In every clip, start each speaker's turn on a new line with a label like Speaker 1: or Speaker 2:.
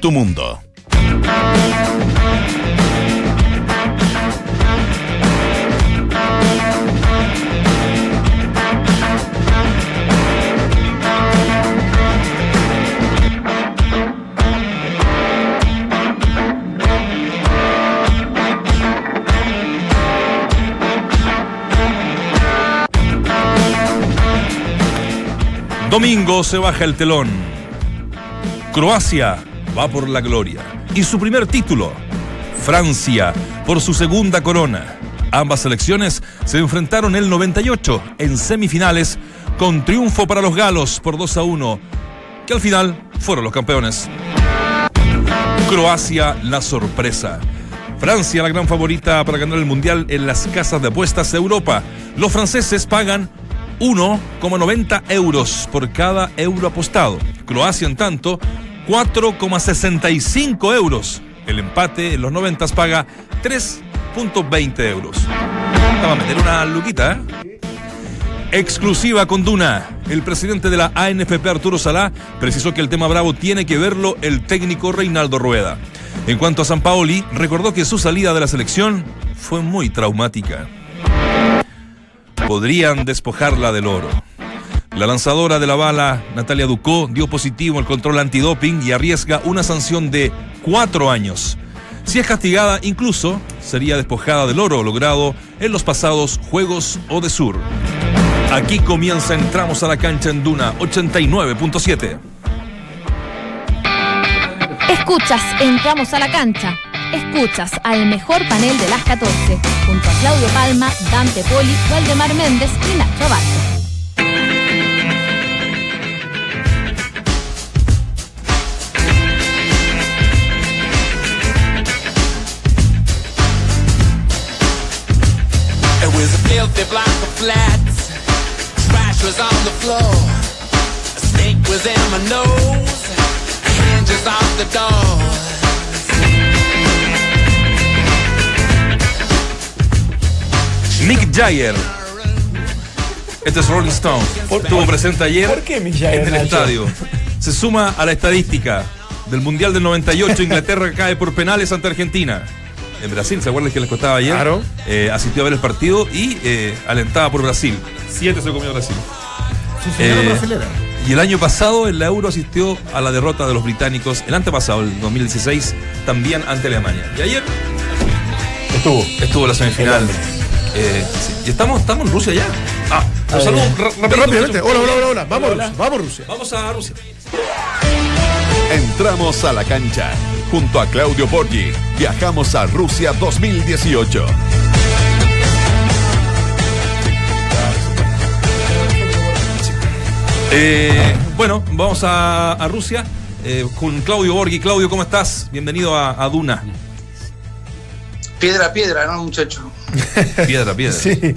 Speaker 1: tu mundo.
Speaker 2: Domingo se baja el telón. Croacia va por la gloria. Y su primer título. Francia por su segunda corona. Ambas selecciones se enfrentaron el 98 en semifinales con triunfo para los galos por 2 a 1, que al final fueron los campeones. Croacia la sorpresa. Francia la gran favorita para ganar el Mundial en las casas de apuestas de Europa. Los franceses pagan 1,90 euros por cada euro apostado. Croacia, en tanto, 4,65 euros. El empate en los 90 paga 3,20 euros. Vamos a meter una luquita, ¿eh? Exclusiva con Duna. El presidente de la ANFP, Arturo Salá, precisó que el tema bravo tiene que verlo el técnico Reinaldo Rueda. En cuanto a San Paoli, recordó que su salida de la selección fue muy traumática. Podrían despojarla del oro. La lanzadora de la bala, Natalia Ducó, dio positivo el control antidoping y arriesga una sanción de cuatro años. Si es castigada, incluso sería despojada del oro logrado en los pasados Juegos o de Sur. Aquí comienza Entramos a la cancha en Duna 89.7.
Speaker 3: Escuchas, entramos a la cancha. Escuchas al mejor panel de las 14, junto a Claudio Palma, Dante Poli, Waldemar Méndez y Nacho Abarca.
Speaker 4: Filthy block of flats. Trash was on the floor. A stink was in my nose. Hinges off the doors.
Speaker 2: Mick Jagger. Este es Rolling Stone. Estuvo presente ayer
Speaker 5: ¿Por qué Mick Jagger,
Speaker 2: en el estadio. Se suma a la estadística del Mundial del 98. Inglaterra cae por penales ante Argentina. En Brasil, ¿se acuerdan que les costaba ayer?
Speaker 5: Claro.
Speaker 2: Eh, asistió a ver el partido y eh, alentada por Brasil. Siete se comió Brasil. Eh, y el año pasado en la Euro asistió a la derrota de los británicos, el antepasado, el 2016, también ante Alemania. Y ayer
Speaker 5: Estuvo.
Speaker 2: estuvo la semifinal. Eh, sí. Y estamos, estamos en Rusia ya. Ah, los saludo
Speaker 5: Rápidamente. Hola, hola, hola, hola. Vamos, Rusia. Vamos, Rusia.
Speaker 2: Vamos a Rusia.
Speaker 1: Entramos a la cancha. Junto a Claudio Borghi, viajamos a Rusia 2018.
Speaker 2: Eh, bueno, vamos a, a Rusia eh, con Claudio Borghi. Claudio, ¿cómo estás? Bienvenido a, a Duna.
Speaker 6: Piedra a piedra, ¿no, muchacho?
Speaker 2: Piedra, piedra.
Speaker 5: Sí.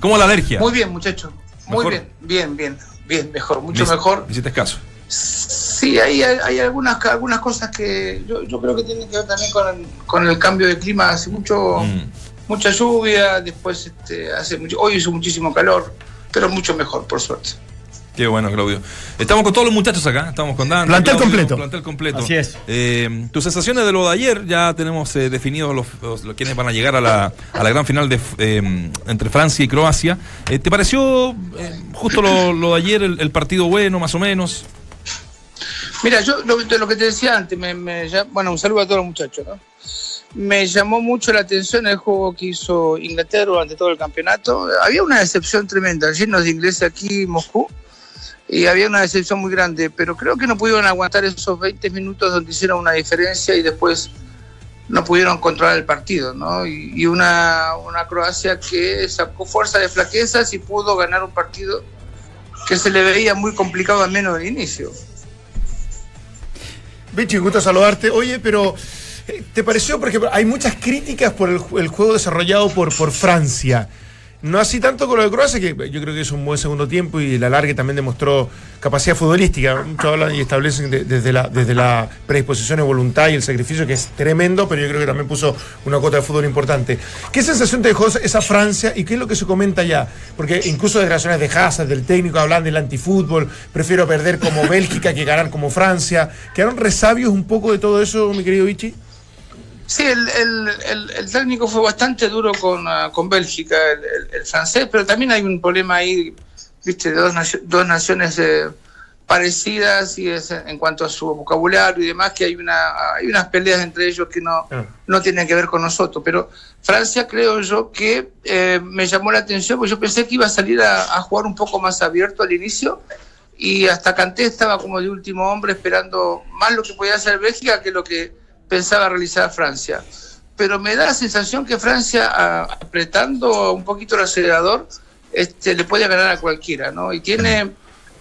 Speaker 2: ¿Cómo la alergia?
Speaker 6: Muy bien, muchacho. Muy
Speaker 2: Mejor.
Speaker 6: bien, bien, bien, bien, mejor, mucho
Speaker 2: Me-
Speaker 6: mejor.
Speaker 2: me hiciste caso.
Speaker 6: Sí, hay, hay, algunas, algunas cosas que yo, yo creo que tienen que ver también con el, con el cambio de clima. Hace mucho,
Speaker 2: Mm.
Speaker 6: mucha lluvia, después este, hace mucho, hoy hizo muchísimo calor, pero mucho mejor, por suerte.
Speaker 2: Qué bueno, Claudio. Estamos con todos los muchachos acá. Estamos con Dante.
Speaker 5: Plantel
Speaker 2: Claudio,
Speaker 5: completo.
Speaker 2: Plantel completo.
Speaker 5: Así es.
Speaker 2: Eh, tus sensaciones de lo de ayer, ya tenemos eh, definidos los, los- los quienes van a llegar a la, a la gran final de, eh, entre Francia y Croacia. Eh, ¿Te pareció eh, justo lo, lo de ayer, el, el partido bueno, más o menos?
Speaker 6: Mira, yo lo, que te decía antes, me, me bueno, un saludo a todos los muchachos, ¿no? Me llamó mucho la atención el juego que hizo Inglaterra durante todo el campeonato. Había una decepción tremenda, llenos de ingleses aquí en Moscú, y había una decepción muy grande, pero creo que no pudieron aguantar esos 20 minutos donde hicieron una diferencia y después no pudieron controlar el partido, ¿no? Y, una Croacia que sacó fuerza de flaquezas y pudo ganar un partido que se le veía muy complicado al menos al inicio.
Speaker 5: Bichi, gusto saludarte. Oye, pero eh, ¿te pareció? Porque hay muchas críticas por el, el juego desarrollado por, por Francia. No así tanto con lo de Croacia, que yo creo que es un buen segundo tiempo y el alargue también demostró capacidad futbolística. Muchos hablan y establecen de- desde, la, desde la predisposición de voluntad y el sacrificio, que es tremendo, pero yo creo que también puso una cuota de fútbol importante. ¿Qué sensación te dejó esa Francia y qué es lo que se comenta ya? Porque incluso declaraciones de Hazard, del técnico, hablan del antifútbol, prefiero perder como Bélgica que ganar como Francia. ¿Quedaron resabios un poco de todo eso, mi querido Vichy?
Speaker 6: Sí, el, el- el- el técnico fue bastante duro con, ah, con Bélgica, el, francés, pero también hay un problema ahí, viste, de dos, nacio- dos naciones eh, parecidas y es en cuanto a su vocabulario y demás, que hay, una, hay unas peleas entre ellos que no,
Speaker 5: Ah.
Speaker 6: no tienen que ver con nosotros. Pero Francia creo yo que eh, me llamó la atención, porque yo pensé que iba a salir a, a jugar un poco más abierto al inicio. Y hasta Canté estaba como de último hombre esperando más lo que podía hacer Bélgica que lo que pensaba realizar Francia. Pero me da la sensación que Francia, apretando un poquito el acelerador, este, le puede ganar a cualquiera, ¿no? Y tiene,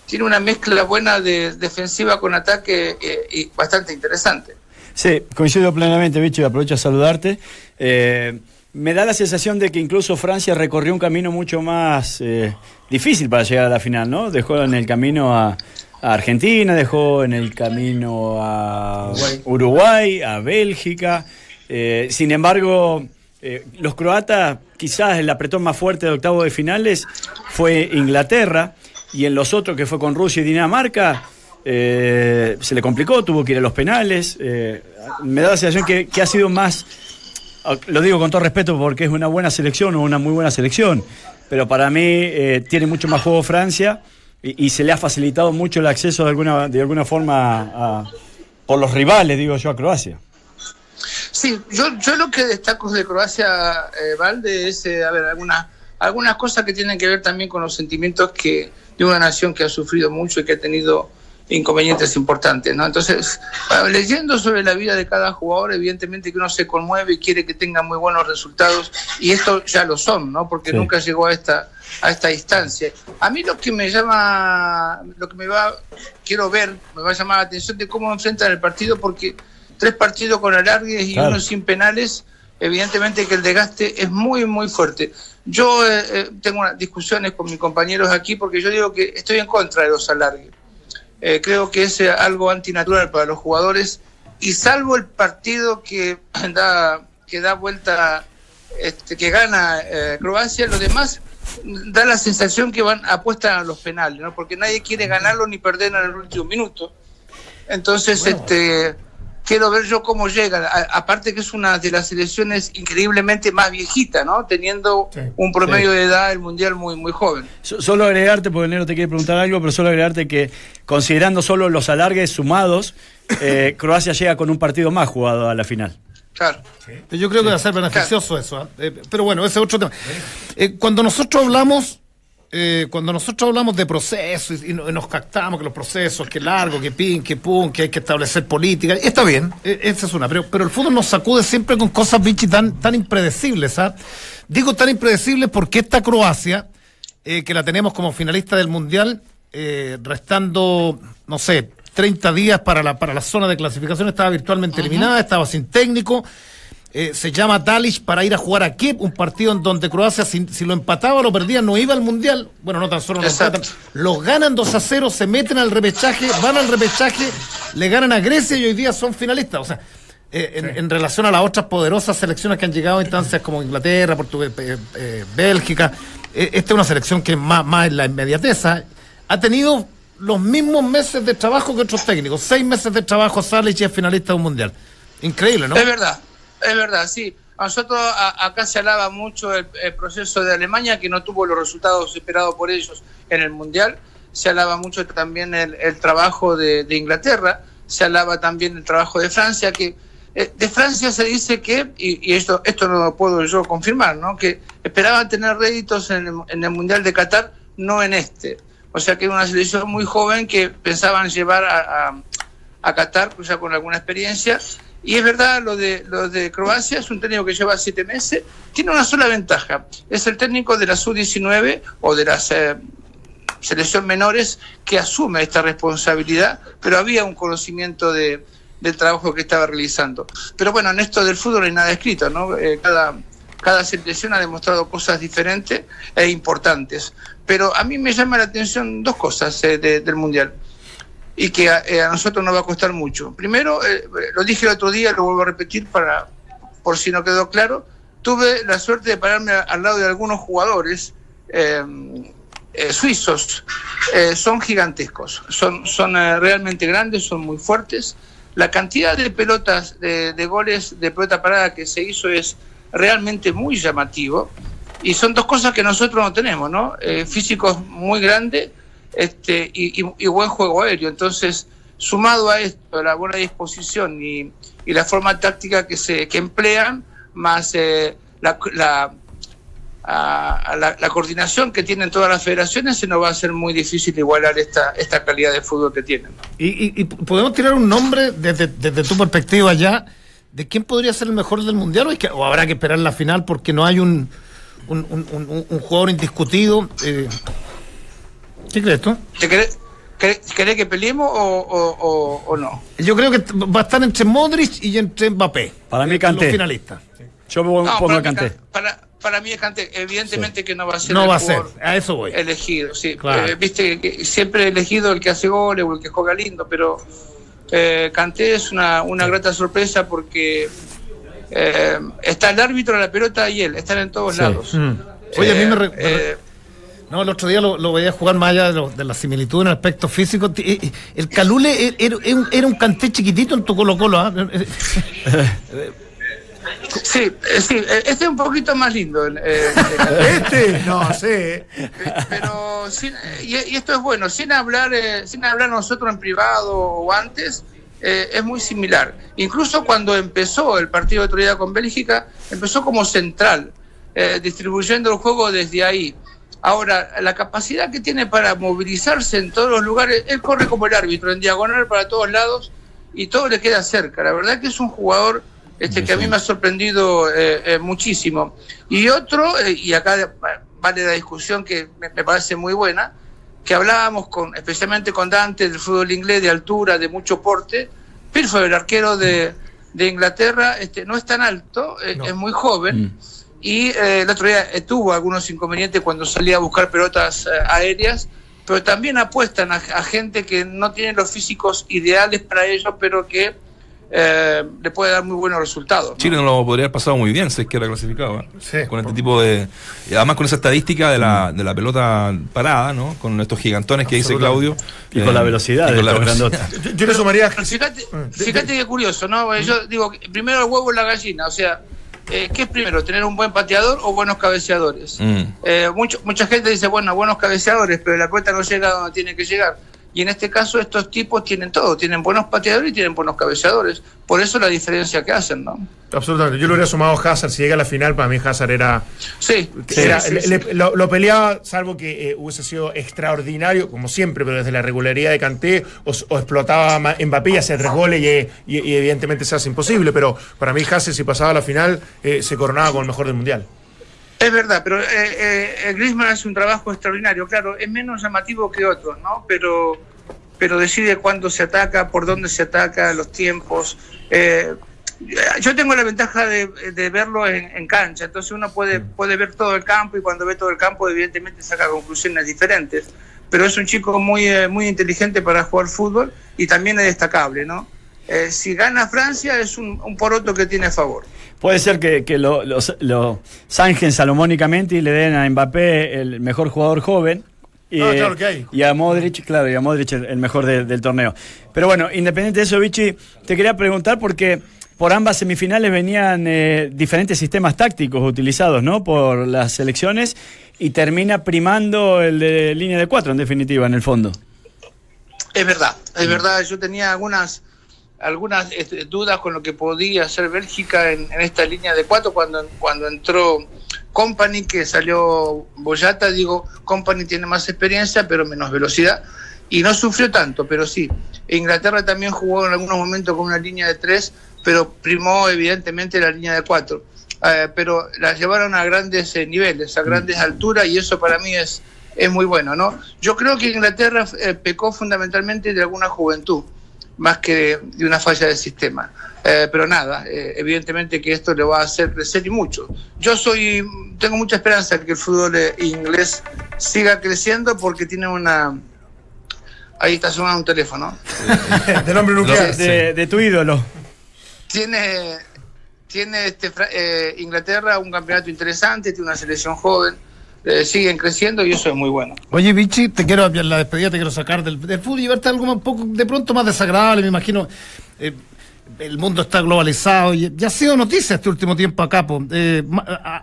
Speaker 6: tiene una mezcla buena de defensiva con ataque eh, y bastante interesante.
Speaker 7: Sí, coincido plenamente, Bicho, y aprovecho a saludarte. Eh, me da la sensación de que incluso Francia recorrió un camino mucho más eh, difícil para llegar a la final, ¿no? Dejó en el camino a, a Argentina, dejó en el camino a Uruguay, a Bélgica. Eh, sin embargo, eh, los croatas, quizás el apretón más fuerte de octavo de finales fue Inglaterra, y en los otros, que fue con Rusia y Dinamarca, eh, se le complicó, tuvo que ir a los penales. me da la sensación que, que ha sido más, ah, lo digo con todo respeto porque es una buena selección o una muy buena selección, pero para mí eh, tiene mucho más juego Francia y, y se le ha facilitado mucho el acceso de alguna, de alguna forma a- por los rivales, digo yo, a Croacia.
Speaker 6: Sí, yo, yo lo que destaco de Croacia, eh, Valde, es, eh, a ver, algunas, algunas cosas que tienen que ver también con los sentimientos que de una nación que ha sufrido mucho y que ha tenido inconvenientes importantes, ¿no? Entonces, bueno, leyendo sobre la vida de cada jugador, evidentemente que uno se conmueve y quiere que tenga muy buenos resultados, y esto ya lo son, ¿no? Porque
Speaker 7: Sí.
Speaker 6: nunca llegó a esta, a esta instancia. A mí lo que me llama, lo que me va, quiero ver, me va a llamar la atención de cómo enfrentan el partido, porque tres partidos con alargues y
Speaker 7: Claro.
Speaker 6: uno sin penales, evidentemente que el desgaste es muy, muy fuerte. Yo eh, eh, tengo unas discusiones con mis compañeros aquí porque yo digo que estoy en contra de los alargues. Eh, creo que es eh, algo antinatural para los jugadores y salvo el partido que da, que da vuelta, este, que gana eh, Croacia, los demás da la sensación que van apuestan a los penales, ¿no? porque nadie quiere ganarlo ni perderlo en el último minuto. Entonces, este, quiero ver yo cómo llegan. A- aparte que es una de las selecciones increíblemente más viejita, ¿no? Teniendo
Speaker 5: Sí.
Speaker 6: un promedio de edad del mundial muy muy joven.
Speaker 7: So- Solo agregarte, porque Nero te quiere preguntar algo, pero solo agregarte que considerando solo los alargues sumados, eh, Croacia llega con un partido más jugado a la final.
Speaker 6: Claro.
Speaker 8: Yo creo que va a ser beneficioso eso. ¿ah? Eh, pero bueno, ese es otro tema. Eh, cuando nosotros hablamos, eh, cuando nosotros hablamos de procesos y, no- y nos captamos que los procesos, que largo, que pin, que pum, que hay que establecer política, está bien, eh, esa es una. Pero, pero el fútbol nos sacude siempre con cosas, bichi, tan, tan impredecibles. ¿ah? Digo tan impredecibles porque esta Croacia, eh, que la tenemos como finalista del Mundial, eh, restando, no sé, 30 días para la, para la zona de clasificación, estaba virtualmente eliminada, estaba sin técnico. eh, se llama Dalic para ir a jugar a Kiev, un partido en donde Croacia, si, si lo empataba o lo perdía, no iba al Mundial. Bueno, no tan solo lo
Speaker 6: Exacto.
Speaker 8: empatan. Los ganan 2 a 0, se meten al repechaje, van al repechaje, le ganan a Grecia y hoy día son finalistas. O sea, eh, en, en relación a las otras poderosas selecciones que han llegado a instancias como Inglaterra, Portugal, eh, Bélgica, esta es una selección que más, más en la inmediateza. Ha tenido los mismos meses de trabajo que otros técnicos. Seis meses de trabajo, Salic y es finalista de un mundial. Increíble, ¿no?
Speaker 6: Es verdad, es verdad, sí. A nosotros a- acá se alaba mucho el, el proceso de Alemania, que no tuvo los resultados esperados por ellos en el Mundial. Se alaba mucho también el, el trabajo de, de Inglaterra, se alaba también el trabajo de Francia, que eh, de Francia se dice que, y, y esto, esto no lo puedo yo confirmar, ¿no? que esperaban tener réditos en el, en el Mundial de Qatar, no en este. O sea que era una selección muy joven que pensaban llevar a, a, a Qatar, ya con alguna experiencia. Y es verdad, lo de, lo de Croacia es un técnico que lleva siete meses. Tiene una sola ventaja. Es el técnico de la sub-19 o de las eh, selección menores que asume esta responsabilidad, pero había un conocimiento de, del trabajo que estaba realizando. Pero bueno, en esto del fútbol no hay nada escrito, ¿no? Eh, cada, cada selección ha demostrado cosas diferentes e importantes. Pero a mí me llama la atención dos cosas eh, de- del Mundial y que a, eh, a nosotros nos va a costar mucho. Primero, eh, lo dije el otro día, lo vuelvo a repetir para por si no quedó claro, tuve la suerte de pararme al lado de algunos jugadores eh, suizos. Son gigantescos, son, son realmente grandes, son muy fuertes. La cantidad de pelotas, de, de goles de pelota parada que se hizo es realmente muy llamativo. Y son dos cosas que nosotros no tenemos, ¿no? Eh, físicos muy grandes este, y, buen juego aéreo. Entonces, sumado a esto, la buena disposición y, y la forma táctica que se que emplean, más eh, la, la, a- la- coordinación que tienen todas las federaciones, se nos va a hacer muy difícil igualar esta, esta calidad de fútbol que tienen.
Speaker 8: Y, y- y podemos tirar un nombre desde, desde tu perspectiva ya de quién podría ser el mejor del mundial o, es que- o habrá que esperar la final porque no hay un, un, un- un- un jugador indiscutido. eh. ¿Qué crees tú?
Speaker 6: ¿Te querés, que peleemos o, o- o- o no?
Speaker 8: Yo creo que va a estar entre Modric y entre Mbappé.
Speaker 7: Para mí
Speaker 8: eh,
Speaker 7: Kanté.
Speaker 8: Los finalistas.
Speaker 7: Yo pongo,
Speaker 6: No,
Speaker 7: pongo
Speaker 6: para,
Speaker 7: a Kanté.
Speaker 6: mí, para, para mí es Kanté. Evidentemente que no va a ser
Speaker 8: No
Speaker 6: el
Speaker 8: va a ser, a eso voy.
Speaker 6: elegido. Sí.
Speaker 8: Claro.
Speaker 6: Eh, Viste que siempre he elegido el que hace goles o el que juega lindo, pero eh, Kanté es una, una grata sorpresa porque eh, está el árbitro, la pelota y él, están en todos
Speaker 7: Sí.
Speaker 6: lados.
Speaker 8: Mm. Oye, a mí me, re-
Speaker 6: Eh,
Speaker 8: me re-
Speaker 6: eh,
Speaker 8: No, el otro día lo, lo veía jugar más allá de, lo- de la similitud en el aspecto físico. Eh, eh, El Calule era, era un- era un canté chiquitito en tu Colo Colo. ¿ah?
Speaker 6: sí, eh, sí, eh, este es un poquito más lindo. eh.
Speaker 5: Este, no sé.
Speaker 6: Pe- pero sin- y, y esto es bueno sin hablar eh, sin hablar nosotros en privado o antes eh, es muy similar. Incluso cuando empezó el partido de día con Bélgica empezó como central eh, distribuyendo el juego desde ahí. Ahora la capacidad que tiene para movilizarse en todos los lugares él corre como el árbitro en diagonal para todos lados y todo le queda cerca. La verdad que es un jugador este, que a mí me ha sorprendido eh, eh, muchísimo. Y otro, y acá vale la discusión que me, me parece muy buena, que hablábamos con, especialmente con Dante del fútbol inglés de altura, de mucho porte. Pickford, el arquero de, de Inglaterra, este, no es tan alto, eh, es muy joven. Y eh, el otro día eh, tuvo algunos inconvenientes cuando salía a buscar pelotas eh, aéreas, pero también apuestan a, a gente que no tiene los físicos ideales para ellos, pero que eh, le puede dar muy buenos resultados. ¿no?
Speaker 2: Chile no lo podría haber pasado muy bien si es que era clasificado. ¿eh?
Speaker 8: Sí.
Speaker 2: Con este tipo de. y además con esa estadística de la, de la pelota parada, ¿no? Con estos gigantones que dice Claudio.
Speaker 7: Y con la velocidad
Speaker 2: y
Speaker 7: de
Speaker 2: con la velocidad.
Speaker 5: Yo, yo le sumaría.
Speaker 6: Fíjate, fíjate qué curioso, ¿no? Yo digo, primero el huevo y la gallina, o sea, eh, ¿qué es primero? ¿Tener un buen pateador o buenos cabeceadores?
Speaker 2: Mm.
Speaker 6: Eh, mucho, mucha gente dice, bueno, buenos cabeceadores, pero la pelota no llega donde tiene que llegar. Y en este caso estos tipos tienen todo, tienen buenos pateadores y tienen buenos cabeceadores. Por eso la diferencia que hacen, ¿no?
Speaker 5: Absolutamente. Yo lo hubiera sumado a Hazard. Si llega a la final, para mí Hazard era.
Speaker 6: Sí, sí,
Speaker 5: era-
Speaker 6: sí,
Speaker 5: le-
Speaker 6: sí.
Speaker 5: le- lo, lo peleaba, salvo que eh, hubiese sido extraordinario, como siempre, pero desde la regularidad de Kanté, o, o explotaba Mbappé y hacía tres goles y, y- y evidentemente se hace imposible. Pero para mí Hazard, si pasaba a la final, eh, se coronaba con el mejor del Mundial.
Speaker 6: Es verdad, pero eh, eh, Griezmann hace un trabajo extraordinario. Claro, es menos llamativo que otros, ¿no? Pero, pero decide cuándo se ataca, por dónde se ataca, los tiempos. Eh, yo tengo la ventaja de, de verlo en, en cancha, entonces uno puede, puede ver todo el campo y cuando ve todo el campo evidentemente saca conclusiones diferentes. Pero es un chico muy, eh, muy inteligente para jugar fútbol y también es destacable, ¿no? Eh, si gana Francia es un, un poroto que tiene a favor.
Speaker 7: Puede ser que, que lo, lo, lo zanjen salomónicamente y le den a Mbappé el mejor jugador joven. Y,
Speaker 5: Ah, claro que hay.
Speaker 7: y a Modric, claro, y a Modric el, el mejor de- del torneo. Pero bueno, independiente de eso, Vichy, te quería preguntar porque por ambas semifinales venían eh, diferentes sistemas tácticos utilizados, ¿no? Por las selecciones y termina primando el de línea de cuatro, en definitiva, en el fondo.
Speaker 6: Es verdad, es verdad. Yo tenía algunas algunas este, dudas con lo que podía hacer Bélgica en, en esta línea de cuatro cuando cuando entró Company que salió Boyata digo Company tiene más experiencia pero menos velocidad y no sufrió tanto pero sí Inglaterra también jugó en algunos momentos con una línea de tres pero primó evidentemente la línea de cuatro Eh, pero la llevaron a grandes eh, niveles a grandes alturas y eso para mí es es muy bueno, ¿no? Yo creo que Inglaterra eh, pecó fundamentalmente de alguna juventud. Más que de una falla del sistema. Eh, pero nada, eh, evidentemente que esto le va a hacer crecer y mucho. Yo soy, tengo mucha esperanza que el fútbol eh, inglés siga creciendo porque tiene una... Ahí está sonando un teléfono.
Speaker 5: Del hombre nuclear.
Speaker 7: De, de tu ídolo.
Speaker 6: Tiene, tiene este, eh, Inglaterra un campeonato interesante, tiene una selección joven, eh, siguen creciendo y eso es muy bueno.
Speaker 8: Oye, Vichy, te quiero, la despedida te quiero sacar del, del fútbol y llevarte algo un poco, de pronto más desagradable, me imagino. Eh, el mundo está globalizado y ya ha sido noticia este último tiempo acá. Eh,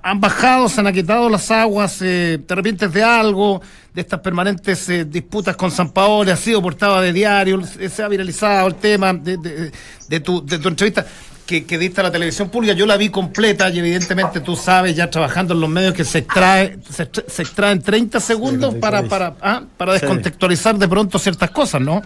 Speaker 8: han bajado, se han aquietado las aguas, eh, te arrepientes de algo, de estas permanentes eh, disputas con San Paolo, ha sido portada de diario, se ha viralizado el tema de, de- de tu, de tu entrevista que, que diste a la televisión pública. Yo la vi completa y evidentemente tú sabes, ya trabajando en los medios, que se extrae, se, se extraen 30 segundos para, para, ah, para
Speaker 7: Sí.
Speaker 8: descontextualizar de pronto ciertas cosas, ¿no?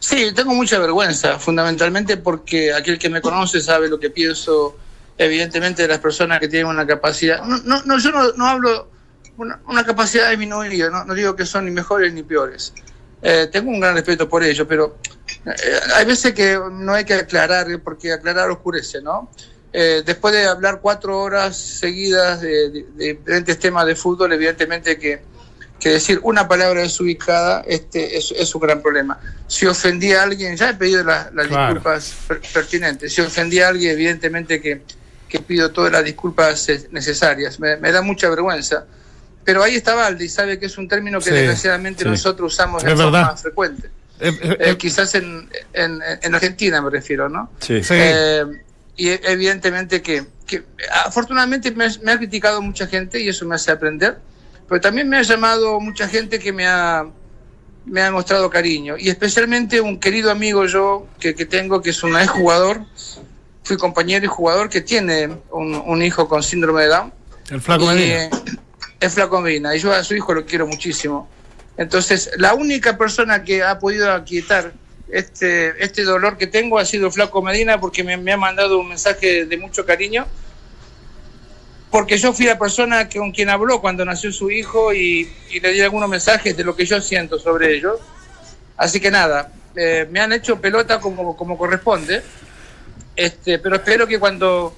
Speaker 6: Sí, tengo mucha vergüenza, fundamentalmente porque aquel que me conoce sabe lo que pienso, evidentemente, de las personas que tienen una capacidad. No, no, no, yo no, no hablo una, una capacidad disminuida, no, no digo que son ni mejores ni peores. Eh, tengo un gran respeto por ellos, pero eh, hay veces que no hay que aclarar, porque aclarar oscurece, ¿no? Eh, después de hablar cuatro horas seguidas de, de- de diferentes temas de fútbol, evidentemente que que decir una palabra desubicada este es, es un gran problema. Si ofendí a alguien, ya he pedido la- las
Speaker 8: Claro.
Speaker 6: disculpas per- pertinentes. Si ofendí a alguien, evidentemente que, que pido todas las disculpas eh, necesarias. Me, me da mucha vergüenza. Pero ahí está Valdi, sabe que es un término que
Speaker 8: Sí,
Speaker 6: desgraciadamente
Speaker 8: sí.
Speaker 6: nosotros usamos de forma
Speaker 8: verdad.
Speaker 6: frecuente.
Speaker 8: Eh, eh,
Speaker 6: Eh, quizás en, en, en Argentina me refiero, ¿no?
Speaker 7: Sí.
Speaker 8: sí.
Speaker 6: Eh, y evidentemente que, que afortunadamente me, me ha criticado mucha gente y eso me hace aprender, pero también me ha llamado mucha gente que me ha, me ha demostrado cariño y especialmente un querido amigo yo que, que tengo que es un ex jugador, fui compañero y jugador que tiene un, un hijo con síndrome de Down.
Speaker 8: el flaco
Speaker 6: Y, es Flaco Medina, y yo a su hijo lo quiero muchísimo. Entonces, la única persona que ha podido aquietar este, este dolor que tengo ha sido Flaco Medina, porque me, ha mandado un mensaje de mucho cariño. Porque yo fui la persona con quien habló cuando nació su hijo y, y le di algunos mensajes de lo que yo siento sobre ellos. Así que nada, eh, me han hecho pelota como, como corresponde. Este, pero espero que cuando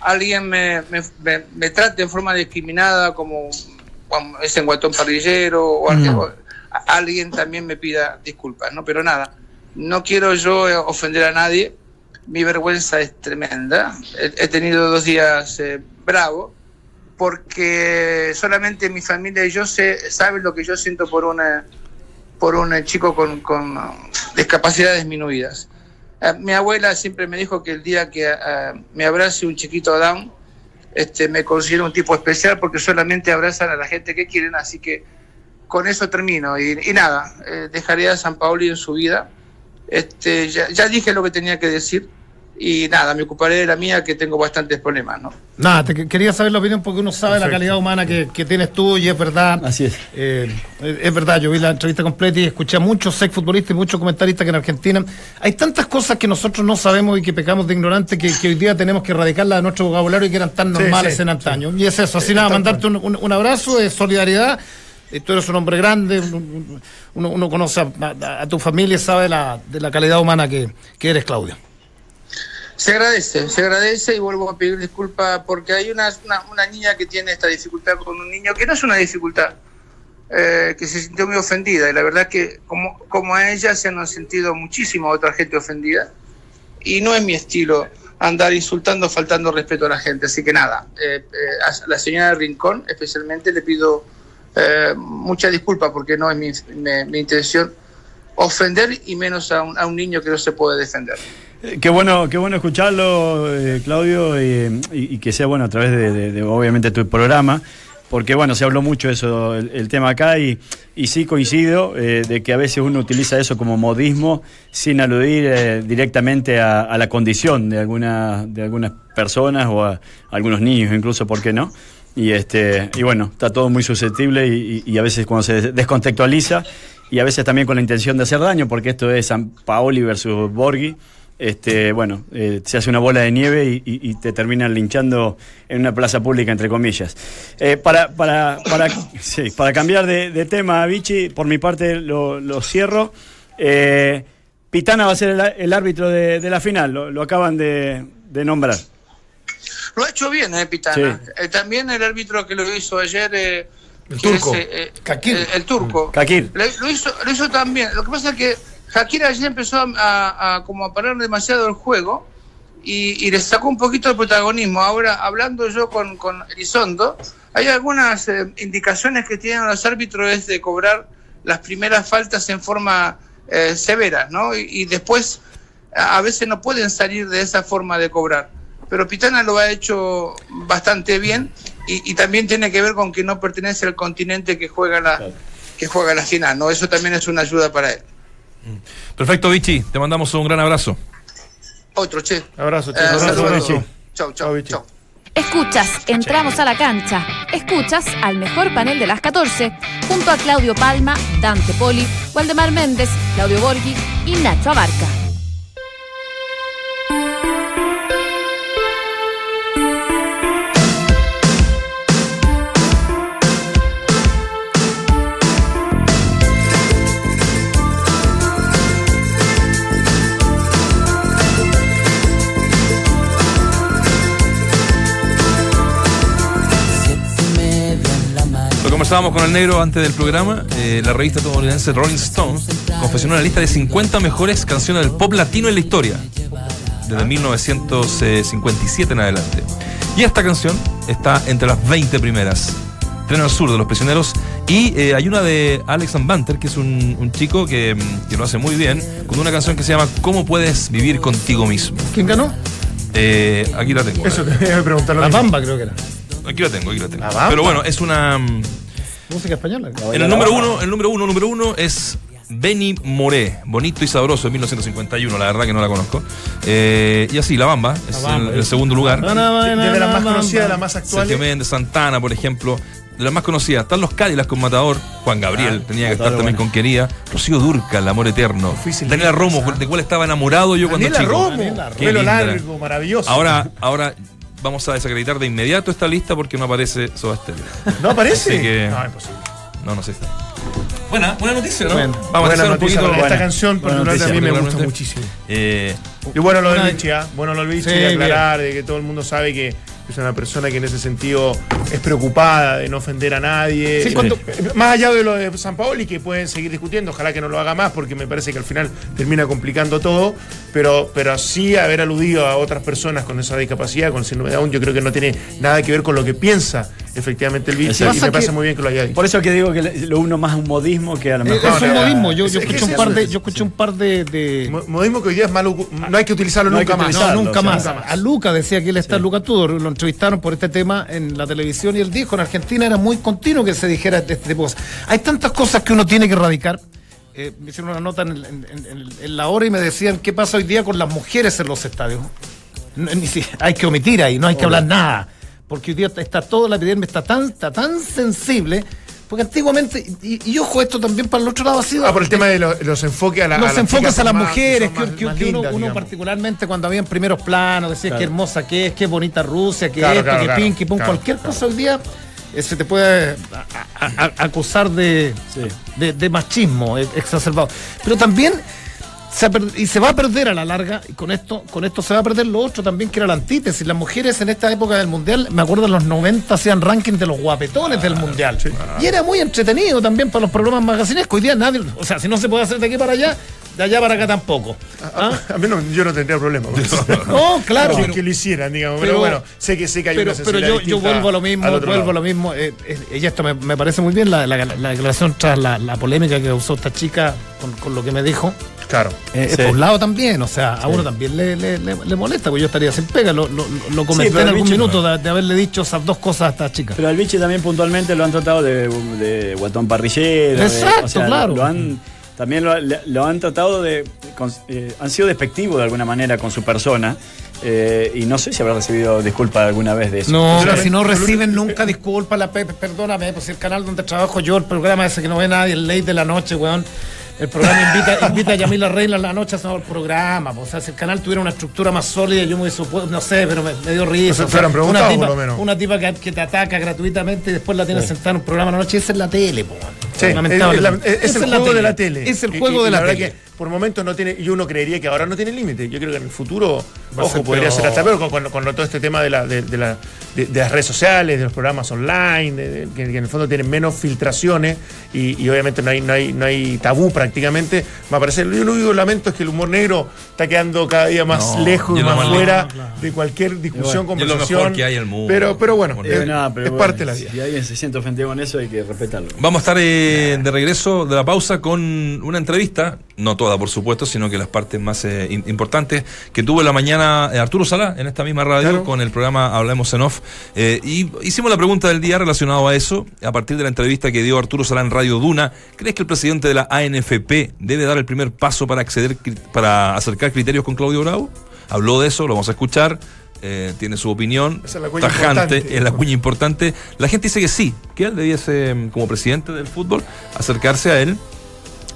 Speaker 6: alguien me, me, me- me trate en forma discriminada como, como ese guatón parrillero o alguien, alguien también me pida disculpas, ¿no? Pero nada, no quiero yo eh, ofender a nadie, mi vergüenza es tremenda, he, he tenido dos días eh, bravos porque solamente mi familia y yo sé, saben lo que yo siento por una por un chico con, con discapacidades disminuidas. Eh, mi abuela siempre me dijo que el día que eh, me abrace un chiquito Down, este, me considero un tipo especial porque solamente abrazan a la gente que quieren, así que con eso termino. Y, y nada, eh, dejaré a San Paoli en su vida. Este, ya, ya dije lo que tenía que decir y nada, me ocuparé de la mía que tengo bastantes problemas, ¿no?
Speaker 8: Nada, te que- quería saber la opinión porque uno sabe la calidad humana que, que tienes tú y es verdad.
Speaker 7: Así es.
Speaker 8: Eh, es es verdad, yo vi la entrevista completa y escuché a muchos sex futbolistas y muchos comentaristas que en Argentina hay tantas cosas que nosotros no sabemos y que pecamos de ignorantes que, que hoy día tenemos que erradicarlas de nuestro vocabulario y que eran tan normales
Speaker 5: sí,
Speaker 8: en antaño. Y es eso, así nada, mandarte un, un- un abrazo de solidaridad. Eh, Tú eres un hombre grande, un- un- uno, uno conoce a, a- a tu familia y sabe la, de la calidad humana que, que eres, Claudio.
Speaker 6: Se agradece, se agradece y vuelvo a pedir disculpas porque hay una, una, niña que tiene esta dificultad con un niño que no es una dificultad, eh, que se sintió muy ofendida y la verdad que como, como a ella se han sentido muchísima otra gente ofendida y no es mi estilo andar insultando, faltando respeto a la gente, así que nada, eh, eh, a la señora Rincón especialmente le pido eh, mucha disculpa porque no es mi, mi- mi intención ofender y menos a un, a un niño que no se puede defender.
Speaker 7: Eh, Qué bueno, qué bueno escucharlo, eh, Claudio, y, que sea bueno a través de, obviamente tu programa, porque bueno, se habló mucho eso, el, tema acá, y, sí coincido eh, de que a veces uno utiliza eso como modismo sin aludir eh, directamente a, la condición de, alguna, de algunas personas o a, algunos niños incluso, ¿por qué no? Y, este, y bueno, está todo muy susceptible y- y a veces cuando se descontextualiza y a veces también con la intención de hacer daño, porque esto es San Paoli versus Borghi, este, bueno, eh, se hace una bola de nieve y, y- y te terminan linchando en una plaza pública, entre comillas. Eh, para, para, para, sí, para cambiar de, de tema, Vichy, por mi parte lo, lo cierro. Eh, Pitana va a ser el, el árbitro de, de la final, lo, lo acaban de, de nombrar.
Speaker 6: Lo ha hecho bien, eh, Pitana. Eh, también el árbitro que lo hizo ayer. eh,
Speaker 5: El turco.
Speaker 6: es, eh, eh,
Speaker 8: Kakir.
Speaker 6: el, el turco.
Speaker 7: Kakir.
Speaker 6: Le- Lo hizo, lo hizo también. Lo que pasa es que Shakir ayer empezó a, como a parar demasiado el juego y, y le sacó un poquito de protagonismo. Ahora, hablando yo con, con Elizondo, hay algunas eh, indicaciones que tienen los árbitros es de cobrar las primeras faltas en forma eh, severa, ¿no? Y, y después a a veces no pueden salir de esa forma de cobrar. Pero Pitana lo ha hecho bastante bien y, y también tiene que ver con que no pertenece al continente que juega la que juega la final, ¿no? Eso también es una ayuda para él.
Speaker 2: Perfecto, Vichy. Te mandamos un gran abrazo.
Speaker 6: Otro, che.
Speaker 5: Abrazo,
Speaker 6: Eh,
Speaker 5: che. Abrazo,
Speaker 6: saludos a
Speaker 5: Vichy.
Speaker 6: todos. Chau,
Speaker 5: Chau,
Speaker 6: chau,
Speaker 5: Vichy.
Speaker 6: chau.
Speaker 3: Escuchas, entramos a la cancha. Escuchas al mejor panel de las 14, junto a Claudio Palma, Dante Poli, Waldemar Méndez, Claudio Borghi y Nacho Abarca.
Speaker 2: Conversábamos con el negro antes del programa. eh, la revista estadounidense Rolling Stone confesionó una lista de 50 mejores canciones del pop latino en la historia, desde 1957 en adelante. Y esta canción está entre las 20 primeras. Tren al sur de los prisioneros. Y eh, hay una de Alex and Banter, que es un, un chico que, mm, que lo hace muy bien, con una canción que se llama ¿Cómo puedes vivir contigo mismo?
Speaker 8: ¿Quién ganó?
Speaker 2: Eh, aquí la tengo.
Speaker 5: Eso te iba a preguntar
Speaker 8: La
Speaker 5: mismo.
Speaker 8: Bamba creo que era.
Speaker 2: Aquí la tengo, aquí la tengo.
Speaker 5: La Bamba.
Speaker 2: Pero bueno, es una.
Speaker 8: Música española.
Speaker 2: En el número uno, el número uno, número uno es Benny Moré, bonito y sabroso de 1951, la verdad que no la conozco. Eh, y así, La Bamba, es
Speaker 8: La Bamba,
Speaker 2: el, el
Speaker 8: es-
Speaker 2: segundo lugar.
Speaker 5: Desde la más conocida a la más actual.
Speaker 2: Sergio Méndez, Santana, por ejemplo. De las más conocidas, están los Cádiz con Matador, Juan Gabriel, tenía que estar también
Speaker 7: bueno.
Speaker 2: con Querida, Rocío Durca, El Amor Eterno,
Speaker 5: Difícil
Speaker 2: Daniela
Speaker 5: de
Speaker 2: Romo, de cual estaba enamorado yo cuando chico.
Speaker 5: Romo,
Speaker 8: Daniela
Speaker 2: Qué
Speaker 5: pelo largo, maravilloso.
Speaker 2: Ahora, ahora vamos a desacreditar de inmediato esta lista porque no aparece Soda Stereo.
Speaker 5: ¿No aparece?
Speaker 2: Que-
Speaker 5: No, imposible.
Speaker 2: No, no sé. Buena, buena noticia, ¿no?
Speaker 8: Buena.
Speaker 2: Vamos a
Speaker 5: Buena
Speaker 2: hacer un
Speaker 5: noticia,
Speaker 2: poquito.
Speaker 5: Esta
Speaker 7: buena.
Speaker 5: canción
Speaker 7: Buena
Speaker 5: particularmente a mí me gusta muchísimo.
Speaker 2: Eh,
Speaker 5: Y bueno lo del Vichy, ¿ah? Bueno lo del Vichy,
Speaker 8: Sí,
Speaker 5: aclarar, de que todo el mundo sabe que es una persona que en ese sentido es preocupada de no ofender a nadie.
Speaker 8: Sí, cuando-
Speaker 5: Eh, Más allá de lo de San Paoli, que pueden seguir discutiendo, ojalá que no lo haga más, porque me parece que al final termina complicando todo, pero, pero sí haber aludido a otras personas con esa discapacidad, con síndrome de Down, yo creo que no tiene nada que ver con lo que piensa efectivamente el
Speaker 7: Exacto.
Speaker 5: y me
Speaker 8: Pasa
Speaker 5: parece muy bien que lo haya dicho.
Speaker 7: Por eso que digo que lo uno más un modismo que a lo mejor.
Speaker 8: Es un modismo. Yo, escuché un par de,
Speaker 5: es-
Speaker 8: yo escuché un par de, de-
Speaker 5: Mo- Modismo que hoy día es malo, no hay que utilizarlo
Speaker 7: No
Speaker 5: nunca
Speaker 7: que
Speaker 5: más.
Speaker 8: No, nunca
Speaker 7: sí,
Speaker 8: más.
Speaker 5: nunca más.
Speaker 8: A Luca decía que él está Luca Tudor, lo entrevistaron por este tema en la televisión y él dijo, en Argentina era muy continuo que se dijera este tipo de cosas. Hay tantas cosas que uno tiene que erradicar. Eh, me hicieron una nota en, el- en- en- en- en la hora y me decían qué pasa hoy día con las mujeres en los estadios. No, ni si- hay que omitir ahí, no hay que hablar nada. Porque hoy día está todo, la epidemia está tan, está tan sensible. Porque antiguamente, y, y ojo, esto también para el otro lado ha sido.
Speaker 5: Ah, por el tema de los, los enfoques a, la,
Speaker 8: los
Speaker 5: las
Speaker 8: enfoques a las
Speaker 5: más-
Speaker 8: mujeres, que,
Speaker 5: más-
Speaker 8: que-
Speaker 5: más
Speaker 8: que uno,
Speaker 5: lindas,
Speaker 8: uno
Speaker 5: digamos.
Speaker 8: particularmente cuando había en primeros planos, decía qué hermosa que es, qué bonita Rusia, que
Speaker 5: Claro,
Speaker 8: esto,
Speaker 5: claro,
Speaker 8: que
Speaker 5: claro,
Speaker 8: pin, que pum,
Speaker 5: claro,
Speaker 8: cualquier
Speaker 5: claro.
Speaker 8: cosa hoy día eh, se te puede a- a- a- acusar de,
Speaker 7: Sí.
Speaker 8: de, de machismo eh, exacerbado. Pero también se y se va a perder a la larga, y con esto, con esto se va a perder lo otro también, que era la antítesis. Las mujeres en esta época del mundial, me acuerdo en los 90 hacían rankings de los guapetones del mundial. Y era muy entretenido también para los programas magacinescos. Hoy día nadie, o sea, si no se puede hacer de aquí para allá, de allá para acá tampoco. ¿Ah?
Speaker 5: A mí no, yo no tendría problema. con eso.
Speaker 8: No, claro. pero-
Speaker 5: que lo hicieran, digamos. Pero,
Speaker 8: pero-
Speaker 5: bueno, sé que, sé que hay
Speaker 8: pero,
Speaker 5: una
Speaker 8: pero yo, yo vuelvo a lo mismo, vuelvo a lo mismo. eh, eh, y esto me, me parece muy bien la, la- la declaración tras la, la polémica que usó esta chica con, con lo que me dijo.
Speaker 5: Claro.
Speaker 8: Eh,
Speaker 7: Sí.
Speaker 8: Por un lado también, o sea, a uno también le, le- le- le molesta, porque yo estaría sin pega. Lo, lo, lo comenté
Speaker 7: pero
Speaker 8: en algún minuto de, de haberle dicho esas dos cosas a esta chica.
Speaker 7: Pero al biche también puntualmente lo han tratado de, de guatón parrillero. de-
Speaker 8: Exacto, claro.
Speaker 7: Lo han, también lo, han tratado de. con- eh, han sido despectivos de alguna manera con su persona. eh, y no sé si habrá recibido disculpa alguna vez de eso.
Speaker 8: No,
Speaker 5: la-
Speaker 8: si no reciben nunca disculpas, la Pepe, perdóname, pues el canal donde trabajo yo, el programa ese que no ve nadie, el late de la noche, weón. El programa invita, invita a Yamila Reina en la noche a hacer el programa. pues, O sea, si el canal tuviera una estructura más sólida, yo me hubiese no sé, pero me, me dio risa. O sea,
Speaker 5: preguntado,
Speaker 8: una tipa,
Speaker 5: por lo menos.
Speaker 8: Una tipa que, que te ataca gratuitamente y después la tienes sentada en un programa en la noche, esa es la tele, po, weón.
Speaker 5: Sí, es- es- es
Speaker 8: Esa
Speaker 5: el juego de la tele.
Speaker 8: Es el juego
Speaker 5: y
Speaker 8: de
Speaker 5: la
Speaker 8: tele.
Speaker 5: Por momentos no tiene, y uno creería que ahora no tiene límite. Yo creo que en el futuro,
Speaker 8: Va
Speaker 5: ojo,
Speaker 8: ser
Speaker 5: podría ser hasta peor con, con- con todo este tema de, la, de, de la- de- de las redes sociales, de los programas online, de- de- que, que en el fondo tienen menos filtraciones y, y obviamente no hay, no, hay, no hay tabú prácticamente. Va a parecer, yo lo único que lamento es que el humor negro está quedando cada día más
Speaker 2: No,
Speaker 5: lejos
Speaker 2: y
Speaker 5: más
Speaker 2: más
Speaker 5: fuera
Speaker 8: lejos. Claro.
Speaker 5: de cualquier discusión,
Speaker 2: lo
Speaker 5: conversación.
Speaker 2: mejor que hay en el mundo.
Speaker 5: Pero, pero bueno,
Speaker 2: Bueno.
Speaker 5: es,
Speaker 7: Eh, no, pero
Speaker 5: es
Speaker 7: bueno,
Speaker 5: parte de la vida.
Speaker 7: Si alguien se siente ofendido con eso, hay que respetarlo.
Speaker 2: Vamos a estar eh, de regreso de la pausa con una entrevista, no toda por supuesto, sino que las partes más eh, importantes que tuvo en la mañana eh, Arturo Salá en esta misma radio
Speaker 5: Claro.
Speaker 2: con el programa Hablemos en Off. Eh, y hicimos la pregunta del día relacionado a eso, a partir de la entrevista que dio Arturo Salá en Radio Duna. ¿Crees que el presidente de la ANFP debe dar el primer paso para acceder, para acercar criterios con Claudio Bravo? Habló de eso, lo vamos a escuchar. eh, tiene su opinión
Speaker 5: Esa es la cuña
Speaker 2: tajante, es la cuña importante. La gente dice que sí, que él debiese, mm, como presidente del fútbol, acercarse a él.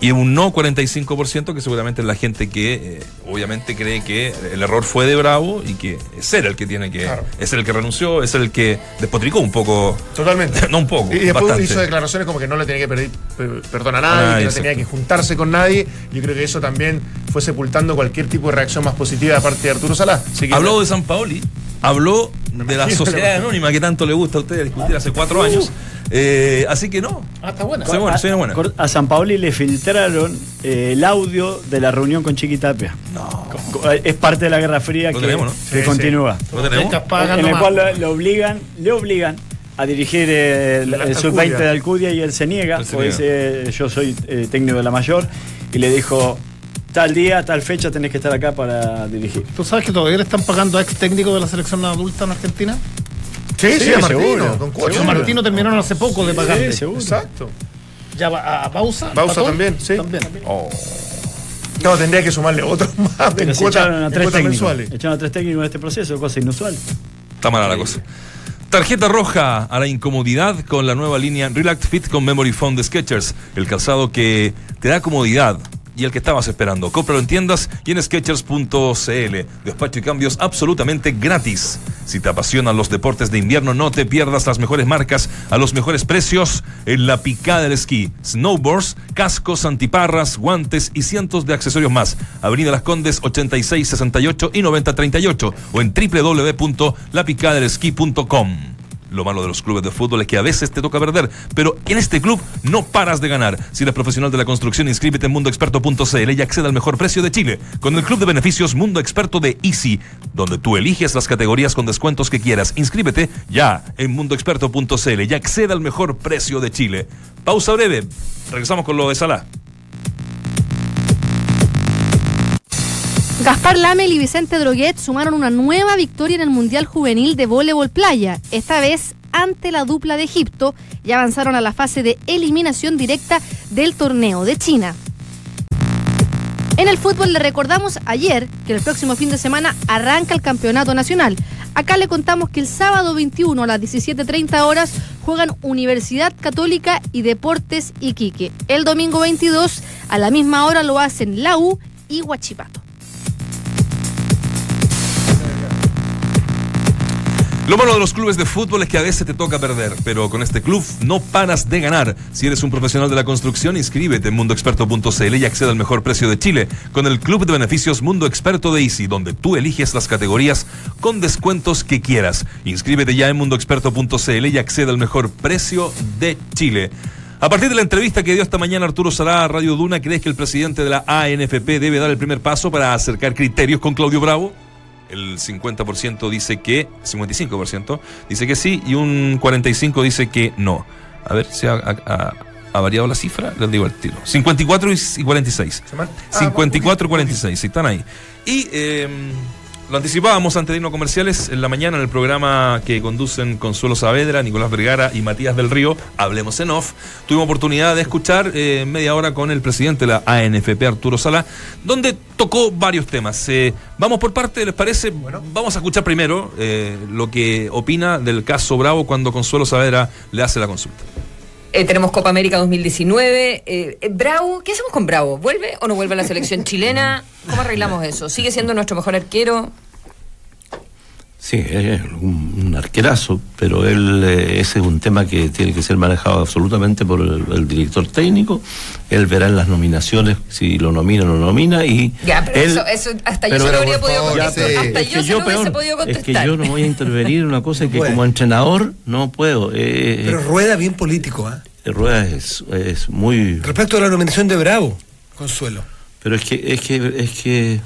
Speaker 2: Y un no 45%, que seguramente es la gente que eh, obviamente cree que el error fue de Bravo y que es él el que tiene que.
Speaker 5: Claro.
Speaker 2: Es el que renunció, es el que despotricó un poco.
Speaker 5: Totalmente.
Speaker 2: No un poco,
Speaker 5: Y después
Speaker 2: bastante.
Speaker 5: hizo declaraciones como que no le tenía que pedir per- perdón a nadie,
Speaker 2: A nadie,
Speaker 5: que no tenía que juntarse con nadie. Yo creo que eso también fue sepultando cualquier tipo de reacción más positiva de parte de Arturo que-
Speaker 2: Habló de San Paoli, habló de la sociedad anónima que tanto le gusta a usted discutir hace cuatro años. Eh, así que no.
Speaker 8: Ah, está buena.
Speaker 2: Sí, sí, buena.
Speaker 7: Cor- A San Paoli le filtraron eh, el audio de la reunión con Chiquitapia. No. Es parte de la Guerra Fría
Speaker 2: Lo
Speaker 7: que,
Speaker 2: tenemos, ¿no?
Speaker 7: que
Speaker 5: Sí,
Speaker 7: continúa.
Speaker 2: ¿Lo tenemos?
Speaker 8: Becas pagan
Speaker 7: En el cual lo, lo obligan, le obligan a dirigir el,
Speaker 5: La-
Speaker 7: el
Speaker 5: Alcudia.
Speaker 7: sub-20 de Alcudia y él se niega, dice yo soy eh, técnico de la mayor y le dijo tal día, tal fecha tenés que estar acá para dirigir.
Speaker 8: ¿Tú sabes que todavía le están pagando a ex técnico de la selección adulta en Argentina?
Speaker 5: Sí, sí,
Speaker 7: Sí,
Speaker 5: a Martino,
Speaker 7: seguro.
Speaker 5: con
Speaker 8: Martino terminaron hace poco de pagarle.
Speaker 7: seguro.
Speaker 5: Exacto.
Speaker 8: Ya va a, a Bausa.
Speaker 5: Bausa
Speaker 8: ¿Patón?
Speaker 5: también, sí.
Speaker 8: También.
Speaker 5: No, tendría que sumarle otros más
Speaker 7: Pero
Speaker 5: en cuota-
Speaker 7: a
Speaker 5: en
Speaker 7: tres técnicos.
Speaker 5: mensuales.
Speaker 7: Echaron a tres técnicos en este proceso, cosa inusual.
Speaker 2: Está mala la cosa. Tarjeta roja a la incomodidad con la nueva línea Relax Fit con Memory Foam de Skechers. El calzado que te da comodidad y el que estabas esperando. Cómpralo en tiendas y en Skechers.cl. Despacho y cambios absolutamente gratis. Si te apasionan los deportes de invierno, no te pierdas las mejores marcas a los mejores precios en la picada del esquí. Snowboards, cascos, antiparras, guantes y cientos de accesorios más. Avenida Las Condes 8668 y 9038 o en www.lapicadelesquí.com. Lo malo de los clubes de fútbol es que a veces te toca perder, pero en este club no paras de ganar. Si eres profesional de la construcción, inscríbete en mundoexperto.cl y acceda al mejor precio de Chile con el club de beneficios Mundo Experto de Easy, donde tú eliges las categorías con descuentos que quieras. Inscríbete ya en mundoexperto.cl y acceda al mejor precio de Chile. Pausa breve. Regresamos con lo de Salah.
Speaker 3: Gaspar Lamel y Vicente Droguet sumaron una nueva victoria en el Mundial Juvenil de Voleibol Playa, esta vez ante la dupla de Egipto y avanzaron a la fase de eliminación directa del torneo de China. En el fútbol le recordamos ayer que el próximo fin de semana arranca el campeonato nacional. Acá le contamos que el sábado 21 a las 17.30 horas juegan Universidad Católica y Deportes Iquique. El domingo 22 a la misma hora lo hacen la U y Huachipato.
Speaker 2: Lo malo de los clubes de fútbol es que a veces te toca perder, pero con este club no paras de ganar. Si eres un profesional de la construcción, inscríbete en mundoexperto.cl y acceda al mejor precio de Chile con el club de beneficios Mundo Experto de Easy, donde tú eliges las categorías con descuentos que quieras. Inscríbete ya en mundoexperto.cl y acceda al mejor precio de Chile. A partir de la entrevista que dio esta mañana Arturo Sará a Radio Duna, ¿crees que el presidente de la ANFP debe dar el primer paso para acercar criterios con Claudio Bravo? El 50% dice que, 55% dice que sí y un 45% dice que no. A ver si ha, ha- ha variado la cifra, les digo el tiro. 54 y 46.
Speaker 5: Se man- Ah,
Speaker 2: 54 y 46, sí, están ahí. Y eh, lo anticipábamos antes de irnos comerciales en la mañana en el programa que conducen Consuelo Saavedra, Nicolás Vergara y Matías del Río, Hablemos en Off. Tuvimos oportunidad de escuchar eh, media hora con el presidente de la ANFP, Arturo Sala, donde tocó varios temas. Eh, vamos por parte, ¿les parece? Vamos a escuchar primero eh, lo que opina del caso Bravo cuando Consuelo Saavedra le hace la consulta.
Speaker 9: Eh, tenemos Copa América 2019. Eh, eh, Bravo, ¿qué hacemos con Bravo? ¿Vuelve o no vuelve a la selección chilena? ¿Cómo arreglamos eso? ¿Sigue siendo nuestro mejor arquero?
Speaker 10: Sí, es un, un arquerazo, pero él eh, ese es un tema que tiene que ser manejado absolutamente por el, el director técnico. Él verá en las nominaciones si lo nomina o no lo nomina y
Speaker 9: Ya, pero
Speaker 10: él-
Speaker 9: eso, eso hasta yo
Speaker 10: pero-
Speaker 9: se lo habría podido
Speaker 10: Ya,
Speaker 9: contestar.
Speaker 10: pero-
Speaker 9: Hasta
Speaker 10: es
Speaker 9: yo
Speaker 10: que
Speaker 9: se lo hubiese
Speaker 10: peor,
Speaker 9: podido
Speaker 10: es que
Speaker 9: contestar.
Speaker 10: yo no voy a intervenir en una cosa que
Speaker 11: Bueno.
Speaker 10: como entrenador no puedo. eh,
Speaker 11: Pero Rueda bien político, ¿ah?
Speaker 10: Rueda es, es muy
Speaker 11: Respecto a la nominación de Bravo, Consuelo.
Speaker 10: Pero es que, es que, es que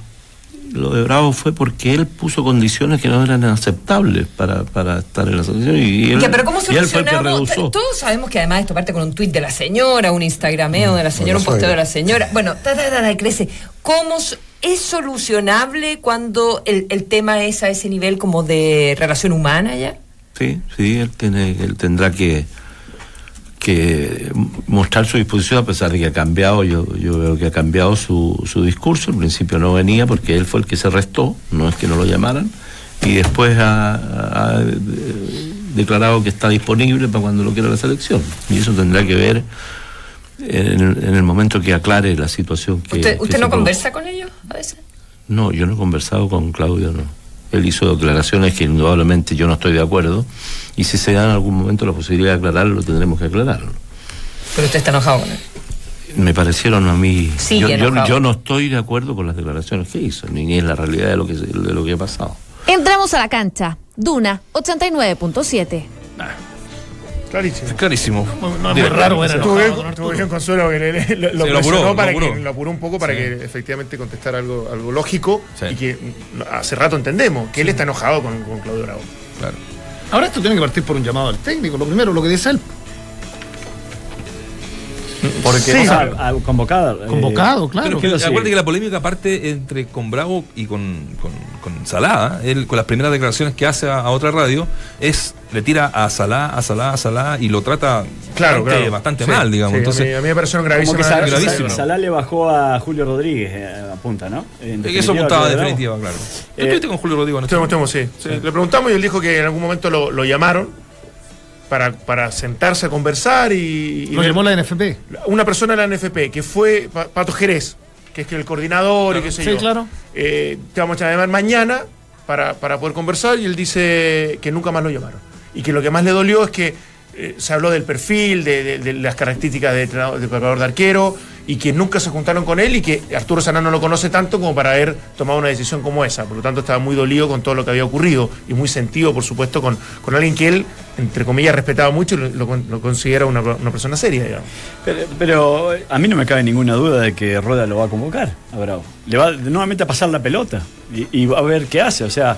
Speaker 10: lo de Bravo fue porque él puso condiciones que no eran aceptables para, para estar en la selección y él,
Speaker 9: Ya, pero ¿cómo
Speaker 10: y él fue el que
Speaker 9: solucionamos?
Speaker 10: rehusó.
Speaker 9: Todos sabemos que además esto parte con un tuit de la señora, un instagrameo de la señora, un posteo de la señora. Bueno, ta, ta, ta, ta, crece. ¿Cómo es solucionable cuando el, el tema es a ese nivel como de relación humana ya?
Speaker 10: Sí, sí, él, tiene, él tendrá que, que mostrar su disposición a pesar de que ha cambiado, yo, yo veo que ha cambiado su, su discurso, al principio no venía porque él fue el que se restó, no es que no lo llamaran, y después ha, ha, declarado que está disponible para cuando lo quiera la selección, y eso tendrá que ver en el, en el momento que aclare la situación que...
Speaker 9: ¿Usted, no conversa con ellos a veces?
Speaker 10: No, yo no he conversado con Claudio, no. Él hizo declaraciones que indudablemente yo no estoy de acuerdo y si se da en algún momento la posibilidad de aclararlo, tendremos que aclararlo.
Speaker 9: Pero usted está enojado con él.
Speaker 10: Me parecieron a mí...
Speaker 9: Sigue
Speaker 10: yo, yo, no estoy de acuerdo con las declaraciones que hizo, ni, ni en la realidad de lo que, de lo que ha pasado.
Speaker 12: Entramos a la cancha. Duna 89.7.
Speaker 5: Clarísimo.
Speaker 2: Es clarísimo.
Speaker 8: No es muy raro ver
Speaker 5: bien Consuelo que le- lo,
Speaker 2: apuró, lo
Speaker 5: para
Speaker 2: apuró.
Speaker 5: que lo apuró un poco para
Speaker 2: Sí.
Speaker 5: que efectivamente contestara algo, algo lógico
Speaker 2: Sí.
Speaker 5: y que hace rato entendemos que él está enojado con, con Claudio Bravo.
Speaker 2: Claro.
Speaker 8: Ahora esto tiene que partir por un llamado al técnico. Lo primero, lo que dice él.
Speaker 7: Porque
Speaker 5: Sí,
Speaker 7: o sea,
Speaker 5: claro.
Speaker 7: a- convocado. eh,
Speaker 8: Convocado, claro.
Speaker 2: Pero que, acuérdate que la polémica parte entre con Bravo y con, con. ¿eh? Él, con las primeras declaraciones que hace a, a otra radio, es le tira a Salá, a Salá, a Salá y lo trata
Speaker 5: Claro,
Speaker 2: bastante,
Speaker 5: claro.
Speaker 2: bastante
Speaker 5: Sí,
Speaker 2: mal, digamos.
Speaker 5: sí,
Speaker 2: Entonces,
Speaker 5: a, mí, a mí me
Speaker 7: Sal-
Speaker 5: las
Speaker 2: gravísimo.
Speaker 7: Sal-
Speaker 5: declaraciones.
Speaker 7: Salá le bajó a Julio Rodríguez, eh, apunta, ¿no? En
Speaker 2: eso apuntaba definitiva, claro. ¿Tú
Speaker 7: Eh,
Speaker 2: estuviste con Julio
Speaker 5: Estuvimos, estuvimos, sí. Sí, Le preguntamos y él dijo que en algún momento lo, lo llamaron para, para sentarse a conversar y. y
Speaker 8: Lo llamó la NFP.
Speaker 5: Una persona de la NFP que fue Pa- Pato Jerez, que es que el coordinador y qué sé
Speaker 8: Sí,
Speaker 5: yo.
Speaker 8: claro.
Speaker 5: Eh, te vamos a llamar mañana para, para poder conversar y él dice que nunca más lo llamaron. Y que lo que más le dolió es que eh, se habló del perfil, de, las características de, de preparador de arquero y que nunca se juntaron con él y que Arturo Saná no lo conoce tanto como para haber tomado una decisión como esa. Por lo tanto, estaba muy dolido con todo lo que había ocurrido y muy sentido, por supuesto, con, con alguien que él, entre comillas, respetaba mucho y lo, lo con- lo considera una, una persona seria, digamos.
Speaker 7: Pero, a mí no me cabe ninguna duda de que Rueda lo va a convocar a Bravo. Le va nuevamente a pasar la pelota y, y a ver qué hace. O sea,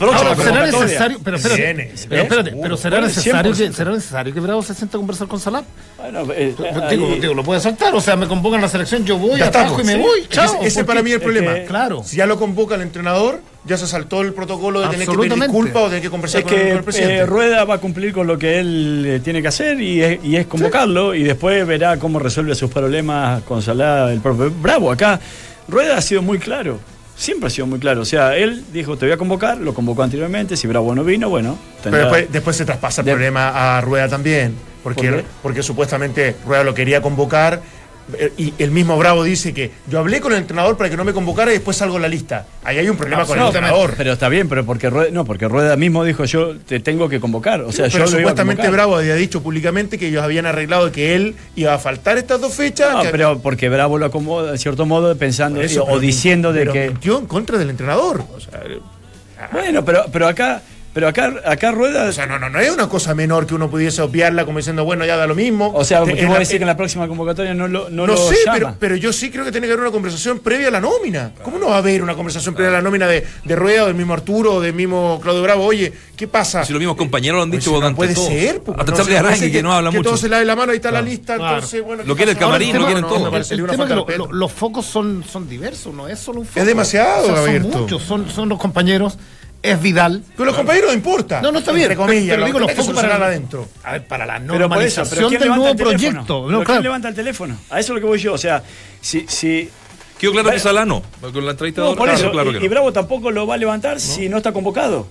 Speaker 8: Ahora, será necesario, pero espérate,
Speaker 5: Viene,
Speaker 8: pero, espérate,
Speaker 5: seguro.
Speaker 8: pero será necesario
Speaker 7: 100%.
Speaker 8: que será necesario que Bravo se sienta a conversar con Salah.
Speaker 7: Bueno, eh,
Speaker 8: Digo,
Speaker 7: ahí-
Speaker 8: digo, lo puede saltar, o sea, me convocan a la selección, yo voy, atajo y me
Speaker 5: sí.
Speaker 8: voy, chao.
Speaker 5: ese- ese
Speaker 8: porque-
Speaker 5: para mí es el problema.
Speaker 8: claro.
Speaker 5: Si ya lo convoca el entrenador, ya se saltó el protocolo de tener que pedir disculpas o tener que conversar
Speaker 7: Es
Speaker 5: con, el- con
Speaker 7: que
Speaker 5: el presidente.
Speaker 7: eh, Rueda va a cumplir con lo que él eh, tiene que hacer y es, y es convocarlo y después verá cómo resuelve sus problemas con Salah el propio Bravo. Acá Rueda ha sido muy claro, siempre ha sido muy claro. O sea, él dijo te voy a convocar, lo convocó anteriormente, si Bravo no vino, bueno.
Speaker 5: Pero después, después se traspasa el
Speaker 7: De-
Speaker 5: problema a Rueda también. Porque, porque supuestamente Rueda lo quería convocar. Y el mismo Bravo dice que yo hablé con el entrenador para que no me convocara y después salgo en la lista. Ahí hay un problema con el entrenador.
Speaker 7: Pero está bien, pero porque Rueda, no, porque Rueda mismo dijo yo te tengo que convocar. O sea,
Speaker 5: pero
Speaker 7: yo lo iba a
Speaker 5: supuestamente. Bravo había dicho públicamente que ellos habían arreglado que él iba a faltar estas dos fechas.
Speaker 7: No,
Speaker 5: que-
Speaker 7: pero porque Bravo lo acomoda, de cierto modo, pensando
Speaker 5: eso,
Speaker 7: o diciendo de
Speaker 5: pero
Speaker 7: que.
Speaker 5: mintió en contra del entrenador. O sea,
Speaker 7: Bueno, pero, pero acá, pero acá, acá Rueda.
Speaker 5: O sea, no, no, no es una cosa menor que uno pudiese obviarla como diciendo, bueno, ya da lo mismo.
Speaker 7: O sea,
Speaker 5: Te-
Speaker 7: ¿qué
Speaker 5: en
Speaker 7: voy a
Speaker 5: la-
Speaker 7: decir que en la próxima convocatoria no lo, no
Speaker 5: No,
Speaker 7: lo
Speaker 5: sé,
Speaker 7: llama?
Speaker 5: pero, pero yo sí creo que tiene que haber una conversación previa a la nómina. ¿Cómo no va a haber una conversación previa a la nómina de, de Rueda o del mismo Arturo o del mismo Claudio Bravo? Oye, ¿qué pasa?
Speaker 2: Si los mismos compañeros lo han
Speaker 5: Pues
Speaker 2: dicho
Speaker 5: si no puede
Speaker 2: todos.
Speaker 5: ser. pues,
Speaker 2: Hasta
Speaker 5: no, se ser
Speaker 2: que no habla
Speaker 5: que
Speaker 2: mucho.
Speaker 5: todo se lave la mano, ahí está la lista.
Speaker 8: claro.
Speaker 5: Entonces, bueno,
Speaker 2: Lo
Speaker 5: ¿qué
Speaker 2: quiere el camarín, lo quieren
Speaker 5: no,
Speaker 2: todo.
Speaker 5: me parece
Speaker 8: El
Speaker 5: una
Speaker 8: tema es
Speaker 5: falta
Speaker 8: que
Speaker 5: de
Speaker 8: lo-
Speaker 5: respeto.
Speaker 8: lo- los focos son, son diversos, no es solo un foco.
Speaker 5: Es demasiado,
Speaker 8: muchos, son, son los compañeros, es Vidal.
Speaker 5: Pero los compañeros no importa.
Speaker 8: No, no está bien.
Speaker 5: Entre comillas,
Speaker 8: pero
Speaker 5: lo
Speaker 8: digo
Speaker 5: que
Speaker 8: los
Speaker 5: que
Speaker 8: focos para
Speaker 5: adentro.
Speaker 8: A ver, para la
Speaker 7: Pero por eso,
Speaker 8: normalización
Speaker 7: pero ¿quién
Speaker 8: del
Speaker 7: levanta
Speaker 8: nuevo
Speaker 7: el teléfono?
Speaker 8: proyecto.
Speaker 7: ¿Pero
Speaker 8: No,
Speaker 7: ¿Quién
Speaker 8: claro.
Speaker 7: levanta el teléfono? A eso es lo que voy yo. O sea, si, si
Speaker 2: Quedó claro que
Speaker 7: Bueno.
Speaker 2: Salá no. Con la entrevista de
Speaker 7: no, por eso,
Speaker 2: claro
Speaker 7: y,
Speaker 2: que
Speaker 7: y. Bravo tampoco lo va a levantar si no está convocado.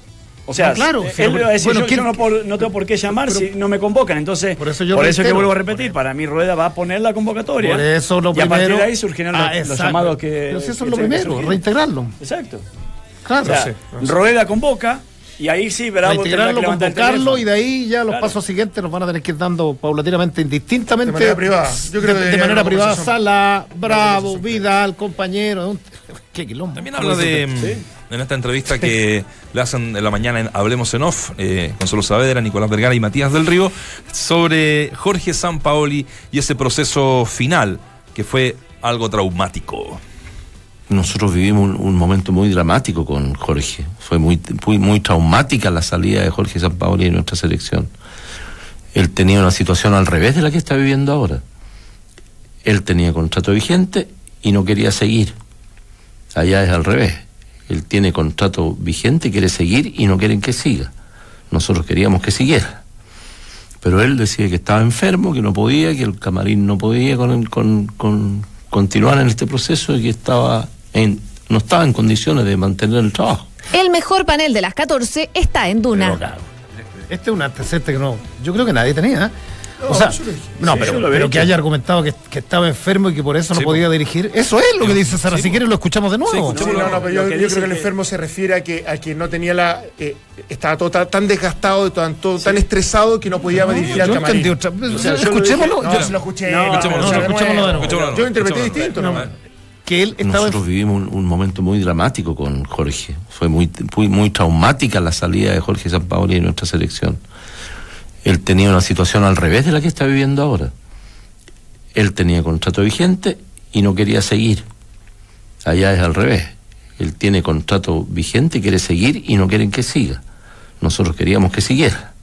Speaker 7: O sea,
Speaker 8: No, claro,
Speaker 7: él
Speaker 8: pero-
Speaker 7: va a decir,
Speaker 8: bueno,
Speaker 7: yo,
Speaker 8: ¿quién-
Speaker 7: yo no, por- no tengo por qué llamar
Speaker 8: pero-
Speaker 7: si no me convocan. Entonces,
Speaker 8: Por eso yo
Speaker 7: que
Speaker 8: reitero.
Speaker 7: vuelvo a repetir, para mí Rueda va a poner la convocatoria.
Speaker 8: Por eso lo
Speaker 7: y a partir de ahí surgirán los,
Speaker 8: Ah,
Speaker 7: los
Speaker 8: exacto.
Speaker 7: llamados que.
Speaker 8: Pero si eso
Speaker 7: que
Speaker 8: es lo
Speaker 7: que
Speaker 8: primero, reintegrarlo.
Speaker 7: Exacto.
Speaker 8: Claro.
Speaker 7: O sea, Rueda convoca Y ahí sí, Bravo tendrá que
Speaker 8: convocarlo y de ahí ya los
Speaker 7: Claro.
Speaker 8: pasos siguientes nos van a tener que ir dando paulatinamente, indistintamente.
Speaker 5: De manera privada. Yo creo que
Speaker 8: de, de manera privada. Sala, Bravo, Vidal, compañero. un- Qué quilombo.
Speaker 2: También habla de, mm, en esta entrevista que le hacen en la mañana en Hablemos en Off, eh, Consuelo Saavedra, Nicolás Vergara y Matías del Río, sobre Jorge Sampaoli y ese proceso final, que fue algo traumático.
Speaker 10: Nosotros vivimos un, momento muy dramático con Jorge. Fue muy, muy, muy traumática la salida de Jorge Sampaoli de nuestra selección. Él tenía una situación al revés de la que está viviendo ahora. Él tenía contrato vigente y no quería seguir. Allá es al revés. Él tiene contrato vigente, quiere seguir y no quieren que siga. Nosotros queríamos que siguiera. Pero él decía que estaba enfermo, que no podía, que el camarín no podía con, con- con- continuar en este proceso y que estaba en, no estaba en condiciones de mantener el trabajo.
Speaker 12: El mejor panel de las 14 está en Duna.
Speaker 8: Este es un antecedente que no, yo creo que nadie tenía. ¿eh? O sea,
Speaker 5: yo
Speaker 8: no,
Speaker 7: Sí,
Speaker 8: pero, pero que haya argumentado que, que estaba enfermo y que por eso no
Speaker 2: Sí,
Speaker 8: podía dirigir. Eso es lo que dice Sara. si quieres lo escuchamos de nuevo.
Speaker 5: Sí, no, no, pero yo, creo que el
Speaker 7: que-
Speaker 5: enfermo se refiere a que, a que no tenía la. eh, estaba todo tan, tan desgastado, tan, todo tan estresado que no podía dirigir al
Speaker 8: yo
Speaker 5: camarín.
Speaker 8: entendí otra vez.
Speaker 5: O sea, yo lo
Speaker 8: Escuchémoslo.
Speaker 5: dije- No,
Speaker 8: yo-
Speaker 5: lo escuché.
Speaker 7: No,
Speaker 5: no,
Speaker 2: escuchémoslo,
Speaker 8: de nuevo.
Speaker 5: Yo interpreté distinto.
Speaker 2: No,
Speaker 5: ¿no?
Speaker 8: Que él estaba
Speaker 10: Nosotros vivimos un, un momento muy dramático con Jorge. Fue muy, muy, muy traumática la salida de Jorge Sampaoli de nuestra selección. Él tenía una situación al revés de la que está viviendo ahora. Él tenía contrato vigente y no quería seguir. Allá es al revés. Él tiene contrato vigente, quiere seguir y no quieren que siga. Nosotros queríamos que siguiera.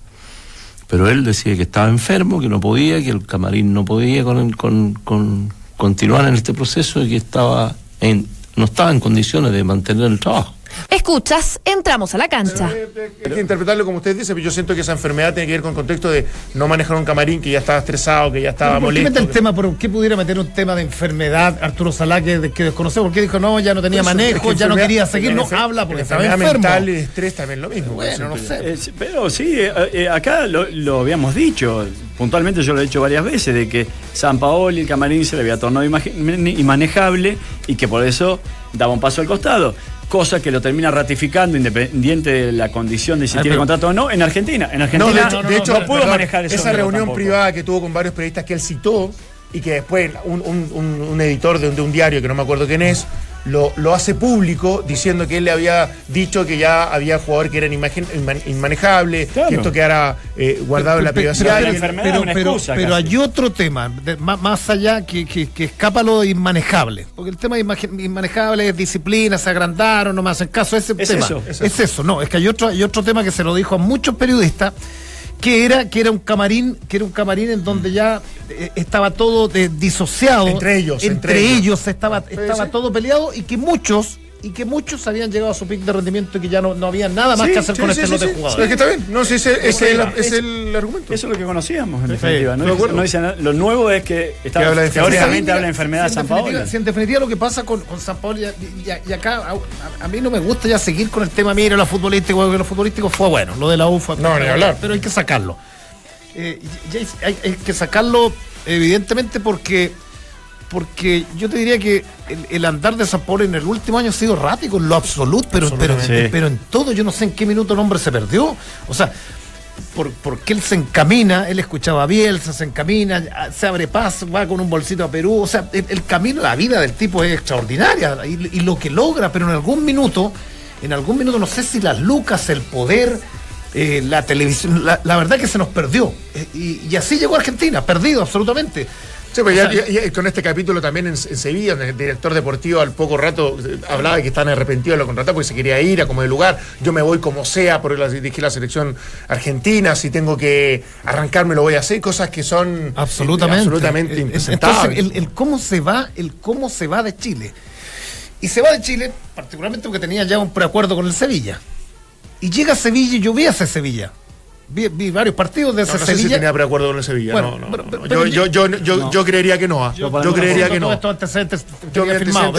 Speaker 10: Pero él decía que estaba enfermo, que no podía, que el camarín no podía con, con- con continuar en este proceso y que estaba en, no estaba en condiciones de mantener el trabajo.
Speaker 12: Escuchas, entramos a la cancha.
Speaker 5: Hay que interpretarlo como usted dice, pero yo siento que esa enfermedad tiene que ver con el contexto de no manejar un camarín que ya estaba estresado, que ya estaba
Speaker 8: ¿Por qué
Speaker 5: molesto.
Speaker 8: mete el tema? ¿Por qué pudiera meter un tema de enfermedad Arturo Salá que, que desconocemos? ¿Por qué dijo no, ya no tenía
Speaker 5: eso,
Speaker 8: manejo,
Speaker 5: es que
Speaker 8: ya no quería seguir? No habla porque estaba enfermo.
Speaker 5: mental y estrés también lo mismo.
Speaker 8: Bueno, no sé.
Speaker 7: Eh, pero sí, eh, eh, acá lo, lo habíamos dicho, puntualmente yo lo he dicho varias veces, de que San Paolo y el camarín se le había tornado inmanejable y que por eso daba un paso al costado. Cosa que lo termina ratificando, independiente de la condición de si tiene contrato o no. En Argentina, en
Speaker 5: No,
Speaker 7: Argentina
Speaker 5: de hecho, de hecho,
Speaker 7: no pudo
Speaker 5: perdón,
Speaker 7: manejar eso.
Speaker 5: esa
Speaker 7: no,
Speaker 5: reunión
Speaker 7: tampoco.
Speaker 5: privada que tuvo con varios periodistas que él citó y que después un, un- un- un editor de un, de un diario, que no me acuerdo quién es, lo, lo hace público diciendo que él le había dicho que ya había jugadores que eran imagen- inman- inmanejables,
Speaker 7: Claro.
Speaker 5: que esto quedara eh, guardado en la privacidad.
Speaker 7: pero-
Speaker 8: pero, hay otro tema, de- más, más allá que, que, que escapa lo inmanejable. Porque el tema de imagi- inmanejable es disciplina, se agrandaron, no me hacen caso. Ese
Speaker 7: Es
Speaker 8: tema.
Speaker 7: eso.
Speaker 8: Es, eso. no. Es que hay otro, hay otro tema que se lo dijo a muchos periodistas. Que era, que era un camarín, que era un camarín en donde ya eh, estaba todo eh, disociado.
Speaker 5: Entre ellos,
Speaker 8: Entre,
Speaker 5: entre ellos.
Speaker 8: ellos estaba, estaba todo peleado y que muchos, y que muchos habían llegado a su pic de rendimiento y que ya no, no había nada más
Speaker 5: Sí,
Speaker 8: que hacer
Speaker 5: sí,
Speaker 8: con
Speaker 5: sí,
Speaker 8: este
Speaker 5: sí,
Speaker 8: lote de
Speaker 5: sí.
Speaker 8: jugadores.
Speaker 5: Es que está bien. No, sí, ese, ese es, el,
Speaker 7: Es-
Speaker 5: el argumento.
Speaker 7: Eso es lo que conocíamos, en definitiva. No, no dice nada. Lo nuevo es que está,
Speaker 5: Que habla de
Speaker 7: teóricamente
Speaker 5: enfermedad.
Speaker 7: habla de enfermedad
Speaker 8: si
Speaker 7: de San Paolo.
Speaker 8: si en definitiva lo que pasa con, con San Paolo, y, y- y acá a, a mí no me gusta ya seguir con el tema, mira, lo futbolístico, porque lo futbolístico fue bueno, lo de la U fue
Speaker 5: No, ni hablar.
Speaker 8: pero hay que sacarlo. Eh, y- y hay, hay que sacarlo evidentemente porque porque yo te diría que el, el andar de San Paolo en el último año ha sido errático en lo absoluto, pero, pero, pero en todo, yo no sé en qué minuto el hombre se perdió. O sea, por, porque él se encamina, él escuchaba a Bielsa, se encamina, se abre paso, va con un bolsito a Perú. O sea, el, el camino, la vida del tipo es extraordinaria y, y lo que logra, pero en algún minuto, en algún minuto, no sé si las lucas, el poder, eh, la televisión, la, la verdad que se nos perdió. Eh, y, y así llegó a Argentina, perdido absolutamente.
Speaker 5: Sí, pues ya, con este capítulo también en, en Sevilla, donde el director deportivo al poco rato eh, hablaba de que están arrepentidos de lo contratado porque se quería ir a como de lugar. Yo me voy como sea por la, dirigir la selección argentina. Si tengo que arrancarme, lo voy a hacer. Cosas que son
Speaker 8: Absolutamente.
Speaker 5: eh, absolutamente
Speaker 8: Eh,
Speaker 5: impresentables.
Speaker 8: Entonces, el, el cómo se va, el cómo se va de Chile. Y se va de Chile, particularmente porque tenía ya un preacuerdo con el Sevilla. Y llega a Sevilla y yo vi a ese Sevilla. Vi, vi varios partidos de
Speaker 5: No,
Speaker 8: ese
Speaker 5: no sé si tenía preacuerdo con el Sevilla.
Speaker 8: Bueno,
Speaker 5: no, no,
Speaker 8: pero-
Speaker 5: no.
Speaker 8: pero-
Speaker 5: yo, yo, yo, yo,
Speaker 7: no.
Speaker 5: yo creería que no.
Speaker 7: Yo
Speaker 5: creería que no.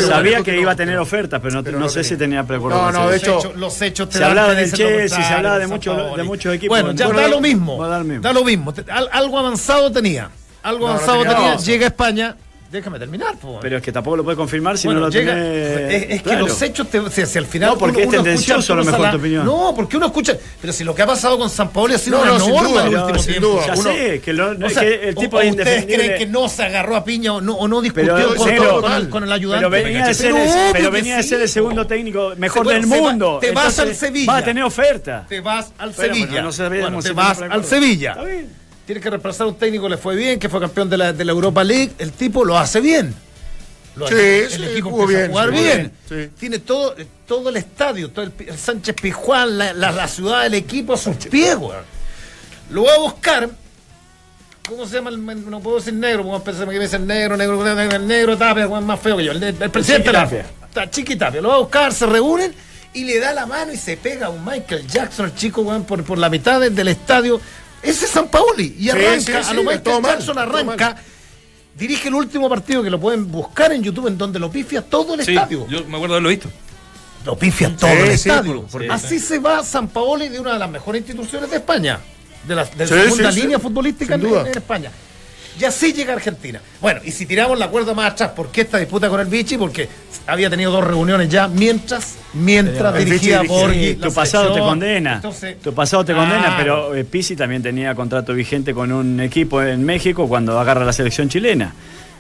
Speaker 7: Sabía que iba a tener ofertas, pero no,
Speaker 5: pero
Speaker 7: no
Speaker 5: no
Speaker 7: sé si
Speaker 5: tenía.
Speaker 7: preacuerdo.
Speaker 5: No, no, de
Speaker 8: los
Speaker 5: hecho,
Speaker 8: los hechos te
Speaker 7: se hablaba del Chelsea, se hablaba de muchos- de muchos equipos.
Speaker 8: Bueno, ya da lo mismo.
Speaker 7: da lo mismo.
Speaker 8: Da lo mismo. Te- al- algo avanzado tenía. Algo avanzado
Speaker 5: tenía.
Speaker 8: Llega a España. Déjame terminar, po.
Speaker 7: Pero es que tampoco lo puede confirmar si
Speaker 8: Bueno,
Speaker 7: no lo
Speaker 8: llega-
Speaker 7: tiene.
Speaker 8: es, es que
Speaker 7: claro.
Speaker 8: los hechos te, si, si al final
Speaker 7: No, porque es tendencioso, a lo mejor,
Speaker 8: Arturo
Speaker 7: tu opinión.
Speaker 8: No, porque uno escucha, pero si lo que ha pasado con San Paolo ha sido
Speaker 5: No,
Speaker 8: una
Speaker 5: no, sin
Speaker 8: norma
Speaker 5: duda,
Speaker 8: en el último
Speaker 5: sin
Speaker 8: tiempo.
Speaker 5: duda.
Speaker 7: Ya
Speaker 5: uno-
Speaker 7: sé, que, lo-
Speaker 8: O sea,
Speaker 7: que el tipo
Speaker 8: o- o ustedes creen que no se agarró a piña o no, o no discutió
Speaker 7: Pero,
Speaker 8: con, todo- con el, con el ayudante.
Speaker 7: pero venía, de ser,
Speaker 8: Pero
Speaker 7: venía de
Speaker 8: sí,
Speaker 7: ser el segundo técnico mejor
Speaker 8: Bueno,
Speaker 7: del
Speaker 8: se va-
Speaker 7: mundo.
Speaker 8: te vas
Speaker 7: Entonces,
Speaker 8: al Sevilla.
Speaker 7: Va a tener oferta.
Speaker 8: Te vas al Sevilla. te vas
Speaker 7: de
Speaker 8: al. Sevilla.
Speaker 7: Bien.
Speaker 8: Tiene que reemplazar a un técnico, le fue bien, que fue campeón de la, de la Europa League. El tipo lo hace bien. Lo
Speaker 5: Sí,
Speaker 8: hace- el
Speaker 5: sí,
Speaker 8: equipo
Speaker 5: jugó
Speaker 8: empieza a
Speaker 5: bien,
Speaker 8: jugar
Speaker 5: jugó
Speaker 8: bien.
Speaker 5: bien, sí.
Speaker 8: Tiene todo, todo el estadio, todo el, el Sánchez Pizjuán, la, la- la ciudad del equipo a sus pies, weón. Lo va a buscar. ¿Cómo se llama? el- no puedo decir negro, porque pensé que me dicen negro, negro, negro, negro, negro Tapia, weón, más feo que yo. El, el presidente Tapia. Está Chiqui Tapia. Lo va a buscar, se reúnen y le da la mano y se pega a un Michael Jackson, el chico, weón, por, por la mitad del, del estadio. Ese es San Paoli. Y
Speaker 5: Sí,
Speaker 8: arranca,
Speaker 5: sí,
Speaker 8: a lo
Speaker 5: todo
Speaker 8: Michael
Speaker 5: mal,
Speaker 8: Jackson
Speaker 5: todo
Speaker 8: arranca. Dirige el último partido que lo pueden buscar en YouTube, en donde lo pifia todo el
Speaker 2: Sí,
Speaker 8: estadio.
Speaker 2: yo me acuerdo de haberlo visto.
Speaker 8: Lo pifia todo
Speaker 5: Sí,
Speaker 8: el
Speaker 5: sí,
Speaker 8: estadio. Así se va San Paoli de una de las mejores instituciones de España. De la, de la
Speaker 5: Sí,
Speaker 8: segunda
Speaker 5: sí, sí,
Speaker 8: línea futbolística en, en España. Y así llega Argentina. Bueno, y si tiramos la cuerda más atrás, ¿por qué esta disputa con el Vichy? Porque había tenido dos reuniones ya mientras, mientras
Speaker 5: El
Speaker 8: dirigía. Borghi.
Speaker 7: Tu pasado te condena.
Speaker 8: Entonces,
Speaker 7: tu pasado te condena, pero eh, Pizzi también tenía contrato vigente con un equipo en México cuando agarra la selección chilena.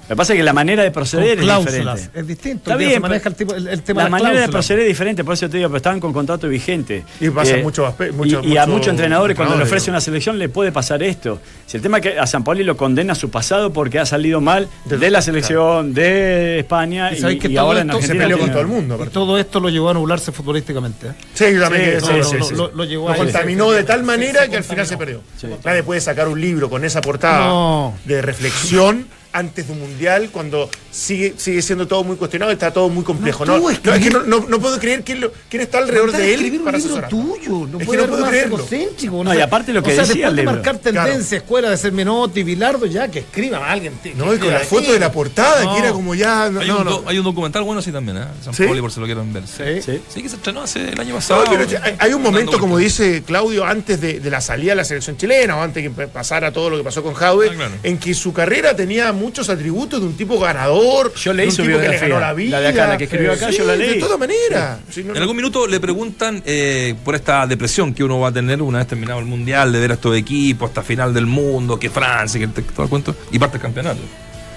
Speaker 7: Lo que pasa es que la manera de proceder es diferente.
Speaker 8: Es distinto.
Speaker 7: Está bien,
Speaker 8: se maneja
Speaker 7: pero
Speaker 8: el, tipo- el- el tema
Speaker 7: La
Speaker 8: de
Speaker 7: manera de proceder es diferente, por eso te digo, pero estaban con contrato vigente.
Speaker 5: Y pasa mucho aspe- mucho-
Speaker 7: y, y a
Speaker 5: mucho
Speaker 7: muchos entrenadores cuando le ofrece una selección le puede pasar esto. Si el tema es que a San Pauli lo condena su pasado porque ha salido mal de la selección de España
Speaker 8: Y
Speaker 7: y,
Speaker 8: sabéis que
Speaker 7: y
Speaker 8: todo
Speaker 7: ahora en
Speaker 8: se
Speaker 5: peleó con todo el mundo.
Speaker 8: Y todo esto lo llevó a nublarse futbolísticamente. ¿eh?
Speaker 5: Sí, también
Speaker 7: Sí,
Speaker 5: que-
Speaker 7: sí,
Speaker 5: sí,
Speaker 8: lo-
Speaker 5: sí,
Speaker 8: lo- llevó
Speaker 5: contaminó de tal manera que al final se perdió. Nadie puede sacar un libro con esa portada de reflexión antes de un mundial cuando sigue, sigue siendo todo muy cuestionado está todo muy complejo.
Speaker 8: No,
Speaker 5: No, no, es que no, no- no puedo creer quién, lo- quién está alrededor de él
Speaker 8: escribir un
Speaker 5: para
Speaker 8: libro tuyo. No
Speaker 5: Es que
Speaker 8: puede
Speaker 5: no
Speaker 8: ser
Speaker 5: puedo
Speaker 8: más
Speaker 5: creerlo.
Speaker 8: egocéntrico.
Speaker 7: No, y aparte lo que
Speaker 8: o sea,
Speaker 7: decía
Speaker 8: después
Speaker 7: el
Speaker 8: de
Speaker 7: libro.
Speaker 8: marcar tendencia, escuela de ser Menotti, Bilardo, ya que escriba a alguien. que-
Speaker 5: No, y con la foto de la portada,
Speaker 8: No.
Speaker 5: que era como ya. No,
Speaker 2: Hay, un,
Speaker 5: no.
Speaker 2: do- hay un documental bueno así también, ¿eh? San
Speaker 5: ¿Sí?
Speaker 2: Pauli, por si lo quieren ver. Sí.
Speaker 8: Sí.
Speaker 7: Sí.
Speaker 2: que se estrenó hace el año
Speaker 5: No,
Speaker 2: pasado.
Speaker 5: pero hay, hay un momento, como dice Claudio, antes de, de la salida de la selección chilena o antes que pasara todo lo que pasó con Jaue,
Speaker 2: Ah, claro.
Speaker 5: en que su carrera tenía muchos atributos de un tipo ganador,
Speaker 7: Yo leí
Speaker 5: de un
Speaker 7: su
Speaker 5: tipo que le
Speaker 7: biografía.
Speaker 5: ganó la vida.
Speaker 7: La de acá, la que escribió acá,
Speaker 5: Sí,
Speaker 7: yo la leí.
Speaker 5: De todas maneras. Sí, no,
Speaker 2: En algún minuto le preguntan eh, por esta depresión que uno va a tener una vez terminado el mundial, de ver a estos equipos hasta final del mundo, que Francia, que todo el cuento, y parte el campeonato.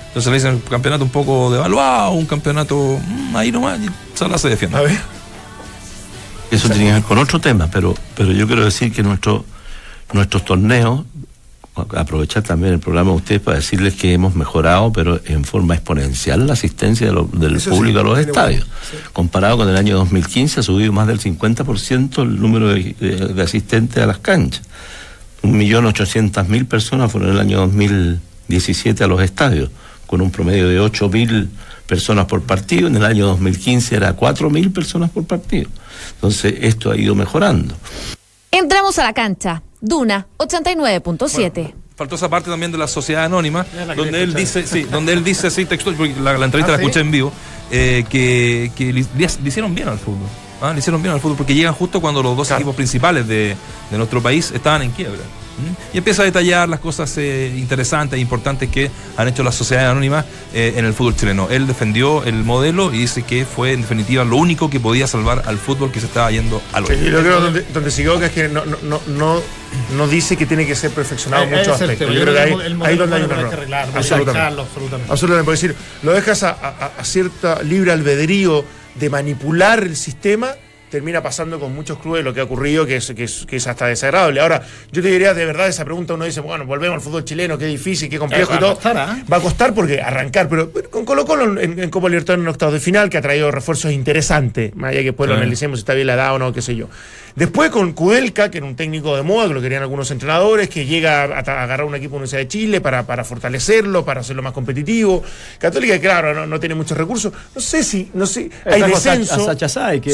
Speaker 2: Entonces le dicen un campeonato un poco devaluado, un campeonato mm, ahí nomás, y Sala se defiende.
Speaker 5: A ver.
Speaker 10: Eso tenía que ver con otro tema, pero, pero yo quiero decir que nuestro, nuestros torneos, aprovechar también el programa de ustedes para decirles que hemos mejorado, pero en forma exponencial, la asistencia de lo- del
Speaker 5: Eso sí,
Speaker 10: público a los estadios. Comparado con el año 2015, ha subido más del 50% el número de, de- de asistentes a las canchas. Un millón ochocientas mil personas fueron en el año 2017 a los estadios, con un promedio de ocho mil personas por partido. En el año 2015 era cuatro mil personas por partido. Entonces, esto ha ido mejorando.
Speaker 12: Entramos a la cancha. Duna 89.7.
Speaker 2: Faltó esa parte también de la sociedad anónima,
Speaker 8: la
Speaker 2: donde él
Speaker 8: escuchar.
Speaker 2: dice, sí, donde él dice así textual, porque la, la entrevista
Speaker 8: ¿Ah,
Speaker 2: la
Speaker 8: sí?
Speaker 2: escuché en vivo, eh, que, que le, le hicieron bien al fútbol. ¿Ah? Le hicieron bien al fútbol porque llegan justo cuando los dos equipos principales de, de nuestro país estaban en quiebra. ¿m? Y empieza a detallar las cosas eh, interesantes e importantes que han hecho las sociedades anónimas eh, en el fútbol chileno. Él defendió el modelo y dice que fue en definitiva lo único que podía salvar al fútbol que se estaba yendo al
Speaker 5: Sí,
Speaker 2: hoyo.
Speaker 5: yo creo donde, donde se equivoca es que no, no, no, no, no dice que tiene que ser perfeccionado en muchos aspectos. Yo creo que ahí,
Speaker 8: el modelo
Speaker 5: ahí donde hay un error. Absolutamente.
Speaker 8: absolutamente.
Speaker 5: Absolutamente, decir, lo dejas a, a- a cierta libre albedrío de manipular el sistema, termina pasando con muchos clubes lo que ha ocurrido, que es, que es, que es hasta desagradable. Ahora, yo te diría, de verdad, esa pregunta uno dice, bueno, volvemos al fútbol chileno, qué difícil, qué complejo
Speaker 8: Eh,
Speaker 5: y todo.
Speaker 8: a costar, ¿ah?
Speaker 5: Va a costar porque arrancar, pero, pero con Colo Colo en, en Copa Libertadores en octavos de final, que ha traído refuerzos interesantes, más allá que después lo analicemos si está bien la edad o no, qué sé yo. Después con Kudelka, que era un técnico de moda, que lo querían algunos entrenadores, que llega a, a agarrar un equipo de la Universidad de Chile para, para fortalecerlo, para hacerlo más competitivo. Católica, claro, no, no tiene muchos recursos. No sé si, no sé, hay
Speaker 7: a
Speaker 5: descenso.
Speaker 7: a Sacha Say, que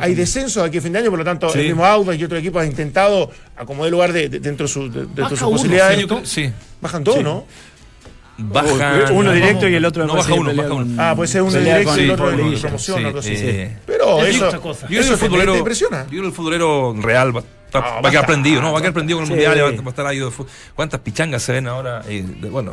Speaker 5: hay descenso aquí a fin de año, por lo tanto,
Speaker 2: Sí.
Speaker 5: el mismo Audax y otro equipo han intentado acomodar lugar de, de- dentro de, su- de- dentro sus
Speaker 8: uno,
Speaker 5: posibilidades.
Speaker 2: Sí.
Speaker 5: Bajan todos,
Speaker 7: Sí.
Speaker 5: ¿no?
Speaker 2: Baja.
Speaker 7: Uno
Speaker 2: no,
Speaker 7: directo y el otro me
Speaker 2: no baja uno, baja uno.
Speaker 5: Ah, puede ser uno directo y el otro
Speaker 2: liguilla,
Speaker 5: promoción,
Speaker 2: sí,
Speaker 5: algo así. Pero
Speaker 8: Es
Speaker 5: eso.
Speaker 2: Yo creo futbolero,
Speaker 5: impresiona.
Speaker 2: yo el futbolero real va- Va,
Speaker 5: No,
Speaker 2: va a
Speaker 5: va a
Speaker 2: quedar prendido, ¿no? Va a quedar prendido con el
Speaker 7: Sí.
Speaker 2: mundial, va, va a estar ahí. de ¿Cuántas pichangas se ven ahora? Y, de- bueno,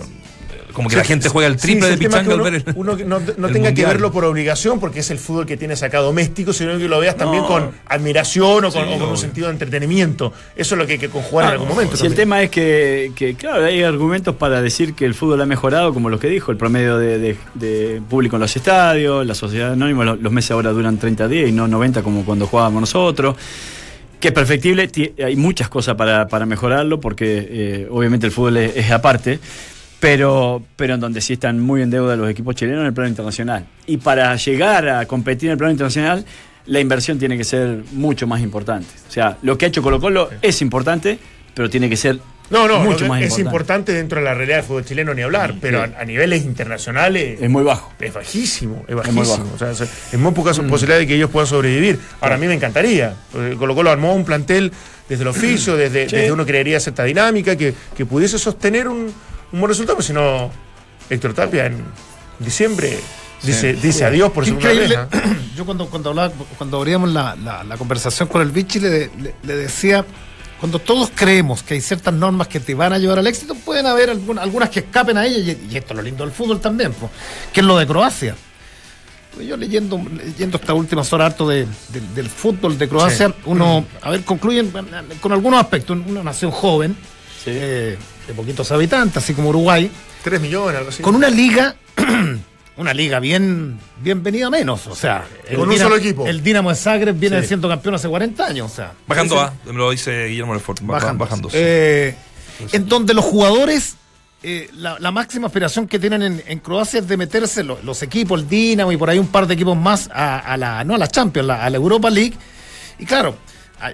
Speaker 2: como que la gente juega el triple
Speaker 5: sí,
Speaker 2: de pichanga al
Speaker 5: uno,
Speaker 2: ver el,
Speaker 5: uno que no, no
Speaker 2: el
Speaker 5: tenga que verlo por obligación, porque es el fútbol que tienes acá doméstico, sino que lo veas también
Speaker 7: No.
Speaker 5: con admiración o con,
Speaker 2: Sí,
Speaker 5: o con un sentido de entretenimiento. Eso es lo que hay que conjugar en algún momento.
Speaker 7: Si el tema es que, que, claro, hay argumentos para decir que el fútbol ha mejorado, como lo que dijo, el promedio de, de- de público en los estadios, la sociedad anónima, lo- los meses ahora duran 30 días y no 90 como cuando jugábamos nosotros. Que es perfectible, ti- hay muchas cosas para, para mejorarlo, porque eh, obviamente el fútbol es, es aparte, pero, pero en donde sí están muy en deuda los equipos chilenos en el plano internacional. Y para llegar a competir en el plano internacional, la inversión tiene que ser mucho más importante. O sea, lo que ha hecho Colo Colo es importante, pero tiene que ser
Speaker 5: No, no,
Speaker 7: mucho más
Speaker 5: es
Speaker 7: importante.
Speaker 5: importante dentro de la realidad del fútbol chileno ni hablar, pero a, a niveles internacionales
Speaker 7: Es muy bajo.
Speaker 5: es bajísimo, es
Speaker 7: muy
Speaker 5: bajísimo.
Speaker 7: bajo.
Speaker 5: O sea, es, es muy poca posibilidad de que ellos puedan sobrevivir. Ahora, a mí me encantaría. Colo Colo armó un plantel desde el oficio, desde, desde uno creería cierta dinámica, que, que pudiese sostener un, un buen resultado, pero si no, Héctor Tapia en diciembre dice, dice adiós por segunda vez. ¿ah?
Speaker 8: Yo cuando, cuando hablaba, cuando abríamos la, la- la conversación con el Vichy le, le- le decía, cuando todos creemos que hay ciertas normas que te van a llevar al éxito, pueden haber algún- algunas que escapen a ellas, y, y esto es lo lindo del fútbol también, po, que es lo de Croacia. Pues yo leyendo, leyendo estas últimas horas harto de- del- del fútbol de Croacia,
Speaker 5: Sí.
Speaker 8: uno, a ver, concluyen con algunos aspectos. Una nación joven, eh, de poquitos habitantes, así como Uruguay,
Speaker 5: Tres millones, algo así.
Speaker 8: con una liga, una liga bien, bien venida menos. O sea,
Speaker 5: Con un
Speaker 8: Dinamo-
Speaker 5: solo equipo.
Speaker 8: El Dinamo de Zagreb viene
Speaker 5: Sí.
Speaker 8: siendo campeón hace 40 años. O sea,
Speaker 2: Bajando
Speaker 8: Sí,
Speaker 2: va, me lo dice Guillermo Lefort,
Speaker 8: bajando.
Speaker 2: bajando.
Speaker 8: Eh, en donde los jugadores, eh, la, la máxima aspiración que tienen en, en Croacia es de meterse lo- los equipos, el Dinamo y por ahí un par de equipos más a, a la, no a la Champions, la- a la Europa League. Y claro,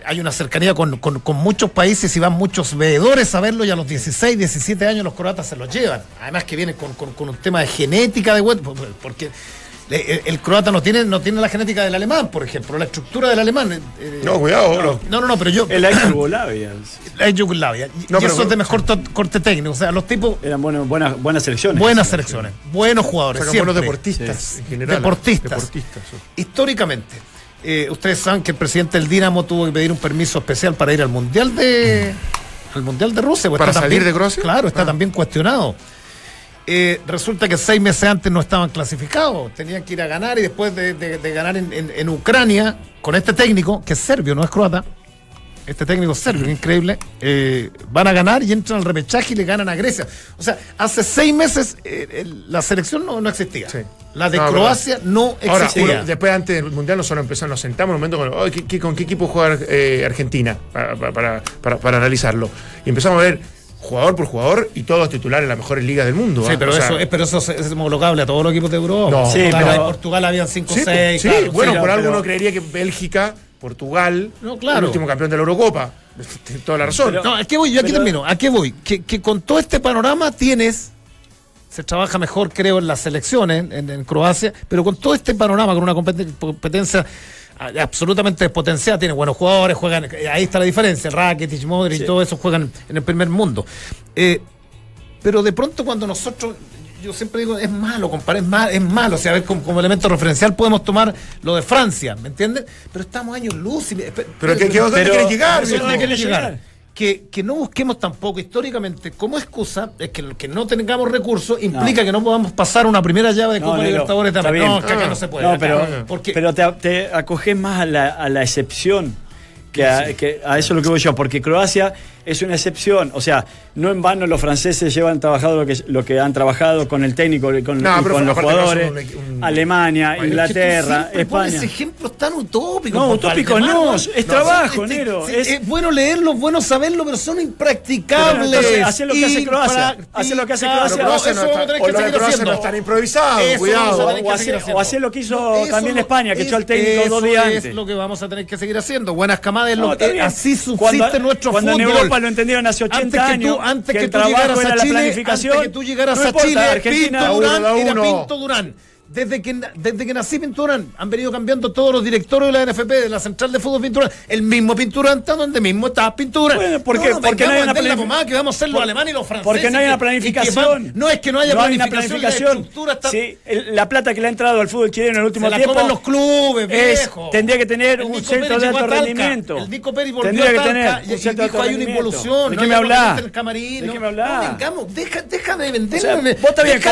Speaker 8: hay, una cercanía con, con- con muchos países y van muchos veedores a verlo y a los 16, 17 años los croatas se los llevan. Además que vienen con, con- con un tema de genética de web, porque el, el croata no tiene, no tiene la genética del alemán, por ejemplo, la estructura del alemán. eh,
Speaker 5: No, cuidado,
Speaker 8: no, no, no, pero yo.
Speaker 7: El ex Yugoslavia.
Speaker 8: La Yugoslavia. Y,
Speaker 5: No,
Speaker 8: y
Speaker 5: pero-
Speaker 8: eso es de mejor corte técnico. O sea, los tipos,
Speaker 7: Eran buenos, buenas, buenas selecciones.
Speaker 8: buenas selecciones, buenos jugadores.
Speaker 5: Sacan
Speaker 8: siempre.
Speaker 5: buenos deportistas en general.
Speaker 8: Deportistas.
Speaker 5: Deportistas, sí.
Speaker 8: Históricamente, eh, ustedes saben que el presidente del Dinamo tuvo que pedir un permiso especial para ir al Mundial de. Al Mundial de Rusia. pues
Speaker 5: ¿Para
Speaker 8: está
Speaker 5: salir
Speaker 8: también-
Speaker 5: de Croacia?
Speaker 8: Claro, está
Speaker 5: Ah.
Speaker 8: también cuestionado. Eh, resulta que seis meses antes no estaban clasificados, tenían que ir a ganar y después de, de- de ganar en, en- en Ucrania con este técnico, que es serbio, no es croata, este técnico serbio, que increíble, eh, van a ganar y entran al repechaje y le ganan a Grecia. O sea, hace seis meses eh, el- la selección no, no existía.
Speaker 5: Sí.
Speaker 8: La de
Speaker 5: No,
Speaker 8: Croacia no
Speaker 5: Ahora,
Speaker 8: existía.
Speaker 5: uno- después antes del Mundial nosotros empezamos, nos sentamos en un momento con, "Oye, ¿qué- qué- ¿con qué equipo juega eh, Argentina? Para, para, para- para analizarlo. Y empezamos a ver jugador por jugador y todos titulares en las mejores ligas del mundo.
Speaker 8: Sí,
Speaker 5: ¿ah?
Speaker 8: pero,
Speaker 5: O sea,
Speaker 8: eso, es, pero eso es, es homologable a todos los equipos de Europa.
Speaker 5: No.
Speaker 7: Sí,
Speaker 8: Portugal,
Speaker 7: pero-
Speaker 8: en Portugal habían 5 o
Speaker 5: Sí,
Speaker 8: 6.
Speaker 5: sí, bueno, por algo uno creería que Bélgica, Portugal,
Speaker 8: No, claro.
Speaker 5: el último campeón de la Eurocopa. Tiene toda la razón.
Speaker 8: No, ¿a qué voy? Yo aquí
Speaker 7: pero-
Speaker 8: termino. ¿A qué voy? Que, que con todo este panorama tienes. Se trabaja mejor, creo, en las selecciones, en, en Croacia, pero con todo este panorama, con una competen- competencia ah, absolutamente despotenciada, tiene buenos jugadores, juegan, eh, ahí está la diferencia, Rakitic, Modric, y todo eso juegan en el primer mundo. Eh, pero de pronto cuando nosotros, yo siempre digo, es malo, compadre, es malo, es malo. O sea, a ver, como, como elemento referencial podemos tomar lo de Francia, ¿me entiendes? Pero estamos años luz. y-
Speaker 5: Pero que- que- ¿dónde
Speaker 8: pero-
Speaker 5: llegar,
Speaker 8: pero
Speaker 5: viejo?
Speaker 8: ¿dónde
Speaker 7: llegar?
Speaker 8: Que, que no busquemos tampoco históricamente como excusa es que, que no tengamos recursos implica que no podamos pasar una primera llave de Copa Libertadores también. No, que acá no se puede.
Speaker 7: Pero,
Speaker 8: no. porque
Speaker 7: pero te, te acoges más a la, a la excepción que a, que a eso es lo que voy yo, porque Croacia es una excepción. O sea, no en vano los franceses llevan trabajado lo que, lo que han trabajado con el técnico, con,
Speaker 5: No,
Speaker 7: y
Speaker 5: pero
Speaker 7: con los
Speaker 5: no
Speaker 7: jugadores.
Speaker 5: un- un-
Speaker 7: Alemania,
Speaker 5: Pero es
Speaker 7: Inglaterra, España.
Speaker 8: ejemplos tan utópicos.
Speaker 7: No, utópicos no,
Speaker 8: ¿no?
Speaker 7: es trabajo,
Speaker 8: Este,
Speaker 7: Nero,
Speaker 8: sí,
Speaker 7: es-
Speaker 8: Es bueno leerlos, bueno saberlo, pero son
Speaker 7: Pero
Speaker 8: impracticables.
Speaker 7: entonces, hace lo que hace Croacia, hace lo que hace Croacia.
Speaker 5: Pero Croacia
Speaker 8: eso
Speaker 5: no
Speaker 8: vamos a
Speaker 5: está-
Speaker 8: tener
Speaker 5: o
Speaker 8: que seguir
Speaker 5: Croacia
Speaker 8: haciendo.
Speaker 5: no están improvisados, cuidado.
Speaker 7: O hacer lo que hizo también España, que echó al
Speaker 8: es-
Speaker 7: técnico dos
Speaker 8: eso
Speaker 7: días
Speaker 8: es
Speaker 7: antes.
Speaker 8: lo que vamos a tener que seguir haciendo. Buenas camadas, es
Speaker 7: No,
Speaker 8: así subsiste nuestro fútbol.
Speaker 7: Lo entendieron hace 80
Speaker 8: antes que tú,
Speaker 7: años,
Speaker 8: antes
Speaker 7: que
Speaker 8: que,
Speaker 7: el
Speaker 8: tú
Speaker 7: trabajo era
Speaker 8: a
Speaker 7: la
Speaker 8: Chile,
Speaker 7: planificación,
Speaker 8: antes que tú llegaras
Speaker 7: no
Speaker 8: a Chile,
Speaker 7: Argentina,
Speaker 8: Pinto Durán era. Pinto Durán. Desde que, desde que nací Pinturán, han venido cambiando todos los directores de la NFP, de la Central de Fútbol Pinturán. El mismo Pinturán está donde mismo está Pinturán.
Speaker 7: Bueno, porque-
Speaker 8: no,
Speaker 7: porque no hay una
Speaker 8: a meter la
Speaker 7: planific-
Speaker 8: pomada que vamos a hacer los
Speaker 7: por-
Speaker 8: alemanes y los franceses.
Speaker 7: Porque no hay una planificación.
Speaker 8: van- no es que no haya
Speaker 7: No hay una
Speaker 8: planificación,
Speaker 7: planificación.
Speaker 8: la estructura está...
Speaker 7: Sí, el- la plata que le ha entrado al fútbol chileno en el último
Speaker 8: Se la comen los clubes,
Speaker 7: es- tendría que tener
Speaker 8: El
Speaker 7: un
Speaker 8: Nico
Speaker 7: centro
Speaker 8: Pérez
Speaker 7: de alto rendimiento.
Speaker 8: El Nico Pérez volvió
Speaker 7: Tendría
Speaker 8: a
Speaker 7: que tener
Speaker 8: y,
Speaker 7: un de
Speaker 8: y dijo
Speaker 7: alto
Speaker 8: hay una involución.
Speaker 7: ¿De qué
Speaker 8: hay
Speaker 7: me
Speaker 8: camarín,
Speaker 7: ¿De
Speaker 8: no-
Speaker 7: qué me
Speaker 8: vengamos, deja, de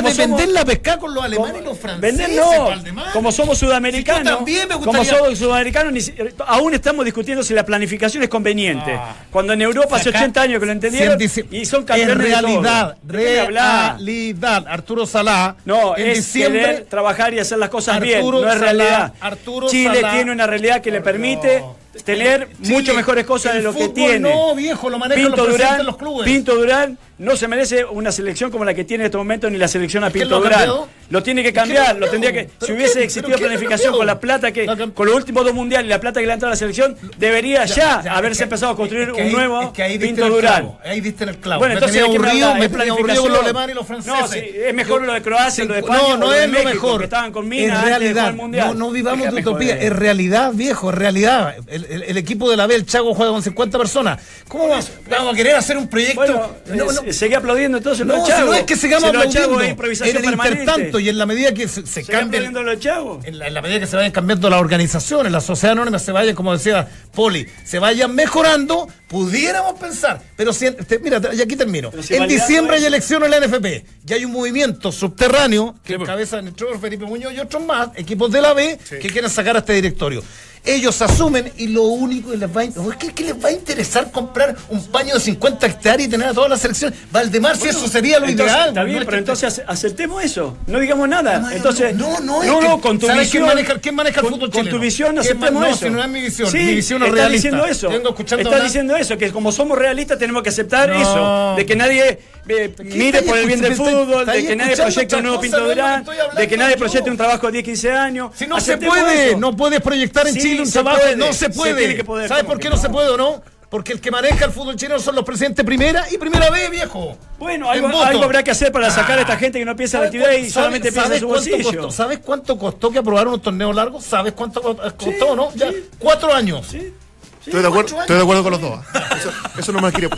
Speaker 8: de vender la pesca con los alemanes y los franceses.
Speaker 7: Vender no, como somos sudamericanos,
Speaker 8: Si
Speaker 7: como somos sudamericanos, ni aún estamos discutiendo si la planificación es conveniente. Cuando en Europa hace
Speaker 8: Acá,
Speaker 7: 80 años que lo entendieron
Speaker 8: en
Speaker 7: y son
Speaker 8: En
Speaker 7: campeones de todo.
Speaker 8: realidad,
Speaker 7: ¿De hablás?
Speaker 8: realidad, Arturo Salá.
Speaker 7: No,
Speaker 8: en
Speaker 7: es
Speaker 8: diciembre,
Speaker 7: querer trabajar y hacer las cosas bien, no es
Speaker 8: Salá,
Speaker 7: realidad.
Speaker 8: Arturo
Speaker 7: Chile
Speaker 8: Salá-
Speaker 7: tiene una realidad que le permite tener mucho mejores cosas de lo que tiene.
Speaker 8: No, viejo, lo manejan
Speaker 7: Pinto
Speaker 8: los
Speaker 7: Durán,
Speaker 8: los clubes.
Speaker 7: Pinto Durán no se merece una selección como la que tiene en este momento ni la selección a
Speaker 8: ¿Es que
Speaker 7: Pinto Durán. Lo tiene que
Speaker 8: ¿Es que lo ha
Speaker 7: cambiar, lo tendría que.
Speaker 8: ¿Pero
Speaker 7: Si hubiese
Speaker 8: ¿Pero
Speaker 7: existido planificación con la plata que. Con los últimos dos mundiales y la plata que le ha entrado a la selección, debería ya,
Speaker 8: Ya,
Speaker 7: haberse
Speaker 8: que-
Speaker 7: empezado a construir
Speaker 8: es que
Speaker 7: un nuevo
Speaker 8: es que ahí diste
Speaker 7: Pinto
Speaker 8: en
Speaker 7: Durán.
Speaker 8: Ahí diste en el clavo.
Speaker 7: Bueno,
Speaker 8: Me
Speaker 7: entonces
Speaker 8: tenía
Speaker 7: ¿de qué me
Speaker 8: aburrido, me
Speaker 7: Es
Speaker 8: tenía aburrido con los alemanes y los franceses.
Speaker 7: No, sí, es mejor lo de Croacia, lo de España.
Speaker 8: No, no es lo mejor.
Speaker 7: estaban con
Speaker 8: en
Speaker 7: minas jugar
Speaker 8: realidad, no, no vivamos de utopía. Es realidad, viejo, es realidad. El, el- el equipo de la B, el Chago, juega con 50 personas. ¿Cómo vamos, vamos a querer hacer un proyecto?
Speaker 7: Bueno,
Speaker 8: No, no,
Speaker 7: eh, seguí aplaudiendo entonces
Speaker 8: no,
Speaker 7: los
Speaker 8: si
Speaker 7: chavos.
Speaker 8: no es que sigamos
Speaker 7: Si
Speaker 8: aplaudiendo.
Speaker 7: es improvisación
Speaker 8: en el
Speaker 7: permanente.
Speaker 8: intertanto y en la medida que se, se cambien
Speaker 7: aplaudiendo los chavos.
Speaker 8: en la, en la medida que se vayan cambiando las organizaciones, la sociedad anónima se vaya, como decía Poli, se vayan mejorando, pudiéramos pensar. Pero si, te- mira, y aquí termino.
Speaker 7: Si
Speaker 8: en diciembre hay elecciones en la NFP y hay un movimiento subterráneo que
Speaker 2: pues.
Speaker 8: encabeza nuestro Felipe Muñoz y otros más, equipos de la B, que quieren sacar a este directorio. Ellos asumen y lo único que les va a, ¿qué, qué les va a interesar comprar un paño de 50 hectáreas y tener a toda la selección? Valdemar, si eso sería lo
Speaker 7: Entonces,
Speaker 8: ideal.
Speaker 7: Está bien,
Speaker 8: no
Speaker 7: pero entonces ace- aceptemos eso. No digamos nada.
Speaker 8: no,
Speaker 7: entonces,
Speaker 8: no, no, es
Speaker 7: no, no, con tu
Speaker 8: ¿sabes quién
Speaker 7: visión.
Speaker 8: maneja- quién maneja el
Speaker 7: con,
Speaker 8: fútbol
Speaker 7: con tu visión
Speaker 8: ¿Quién
Speaker 7: aceptemos eso.
Speaker 8: si no es mi visión,
Speaker 7: Sí,
Speaker 8: mi visión es realista.
Speaker 7: diciendo eso.
Speaker 8: Hablar-
Speaker 7: diciendo eso, que como somos realistas tenemos que aceptar eso. De que nadie eh, mire por el bien del fútbol, de que nadie proyecte un nuevo Pinto Durán, de que nadie proyecte un trabajo de 10, 15 años.
Speaker 8: Si no se puede,
Speaker 7: eso.
Speaker 8: no puedes proyectar en
Speaker 7: Sí,
Speaker 8: Chile un trabajo,
Speaker 7: puede,
Speaker 8: no se puede.
Speaker 7: poder,
Speaker 8: ¿Sabes
Speaker 7: ¿cómo
Speaker 8: por qué no se puede o no? Porque el que maneja el fútbol chileno son los presidentes primera y primera B, viejo.
Speaker 7: Bueno,
Speaker 8: En
Speaker 7: algo,
Speaker 8: voto.
Speaker 7: algo habrá que hacer para sacar a esta gente que no piensa en la
Speaker 8: ¿Sabes
Speaker 7: actividad y
Speaker 8: cuánto-
Speaker 7: solamente piensa en su
Speaker 8: sabes cuánto
Speaker 7: bolsillo.
Speaker 8: costó- ¿Sabes cuánto costó que aprobaron un torneo largo? ¿Sabes cuánto co- costó, no? Ya, cuatro años.
Speaker 5: Estoy de, acuerdo, estoy de acuerdo con los dos. ¿ah? Eso, eso no me quiere.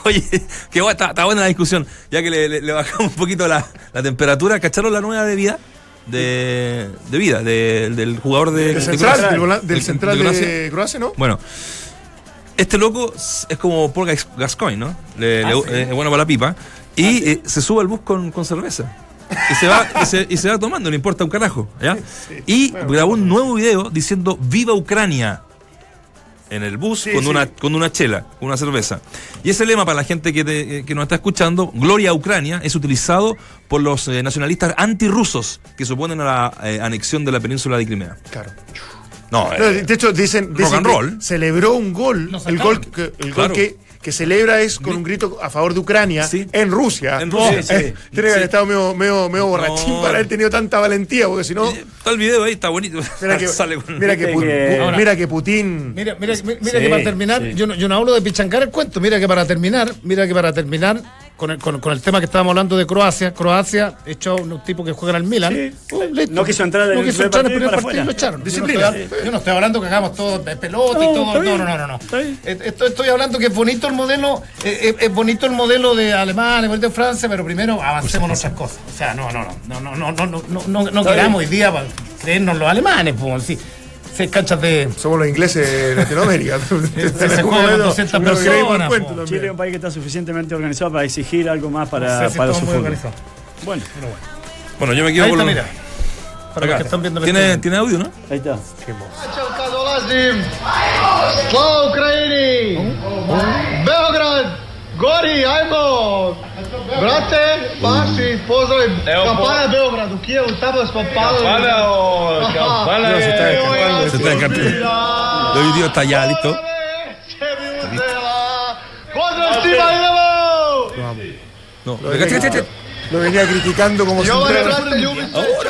Speaker 2: Oye, qué guay, está, está buena la discusión. Ya que le, le- le bajamos un poquito la, la temperatura, ¿cacharon la nueva de vida? De, de vida, de- del jugador de,
Speaker 5: Del
Speaker 2: de
Speaker 5: central,
Speaker 2: Croacia.
Speaker 5: del,
Speaker 2: De-
Speaker 5: central
Speaker 2: de
Speaker 5: de,
Speaker 2: Croacia.
Speaker 5: Croacia, ¿no?
Speaker 2: Bueno, este loco es como Paul Gas- Gascoigne, ¿no? Le-
Speaker 8: Ah,
Speaker 2: le-
Speaker 8: sí.
Speaker 2: eh, es bueno para la pipa. Y eh, se sube al bus con, con cerveza. Y se, va, y, se, y se va tomando, no importa un carajo. ¿ya? Y grabó un nuevo video diciendo ¡Viva Ucrania! En el bus
Speaker 5: Sí,
Speaker 2: con,
Speaker 5: sí.
Speaker 2: Una, con una chela, con una cerveza. Y ese lema para la gente que, te- que nos está escuchando, Gloria a Ucrania, es utilizado por los eh, nacionalistas antirrusos que se oponen a la eh, anexión de la península de Crimea.
Speaker 5: Claro.
Speaker 2: No,
Speaker 5: No,
Speaker 2: eh,
Speaker 5: de hecho, dicen,
Speaker 2: rock
Speaker 5: dicen
Speaker 2: and
Speaker 5: que
Speaker 2: roll.
Speaker 5: celebró un gol. El gol, que, el gol
Speaker 2: Claro.
Speaker 5: que, que celebra es con un grito a favor de Ucrania
Speaker 2: Sí.
Speaker 5: en Rusia.
Speaker 2: En Rusia,
Speaker 5: Oh,
Speaker 2: sí.
Speaker 5: eh, Tiene que haber estado medio, medio, medio borrachín
Speaker 2: No.
Speaker 5: para haber tenido tanta valentía, porque si no.
Speaker 2: Eh, Está el video ahí, está bonito.
Speaker 5: Mira que,
Speaker 2: Sale con-
Speaker 5: mira que, mira que Putin.
Speaker 8: Mira, mira, mira, mira
Speaker 7: Sí,
Speaker 8: que para terminar,
Speaker 7: sí.
Speaker 8: yo, no, yo no hablo de pichancar el cuento, mira que para terminar, mira que para terminar, con el, con, con el tema que estábamos hablando de Croacia, Croacia echó a unos tipos que juegan al Milan.
Speaker 7: Sí.
Speaker 8: Uh.
Speaker 7: No quiso entrar en
Speaker 8: No
Speaker 7: el
Speaker 8: quiso entrar en el primer partido y lo echaron.
Speaker 5: Disciplina.
Speaker 8: Yo no, estoy, yo no estoy hablando que hagamos todo de pelota y todo. No, no, no, no. no.
Speaker 7: Está bien.
Speaker 8: Eh, Esto, estoy hablando que es bonito el modelo, eh, eh, es bonito el modelo de Alemania, el de Francia, pero primero avancemos en otras cosas. O sea, no, no, no, no, no, no, no, no, no, no queramos hoy día creernos los alemanes, pues, sí. Sí, canchas de.
Speaker 5: Somos los ingleses de Latinoamérica.
Speaker 8: se juegan 200 personas.
Speaker 7: Chile es un país que está suficientemente organizado para exigir algo más para, para su fútbol.
Speaker 8: Bueno,
Speaker 7: bueno.
Speaker 2: Bueno, yo me quedo
Speaker 8: Ahí
Speaker 2: con.
Speaker 8: Para los que están viendo
Speaker 2: ¿Tiene, ¿Tiene audio, no?
Speaker 7: Ahí está.
Speaker 13: Qué Ukraini! Belgrad! Gori! Brate, paši, pozdrav, kampanja Beogradu, Kampanja, kampanja
Speaker 2: je, se taj kampanja. Lo vidio to.
Speaker 13: Pozdrav svima, idemo!
Speaker 2: No,
Speaker 5: čekaj, čekaj, Lo venía criticando como
Speaker 13: si... Ahora,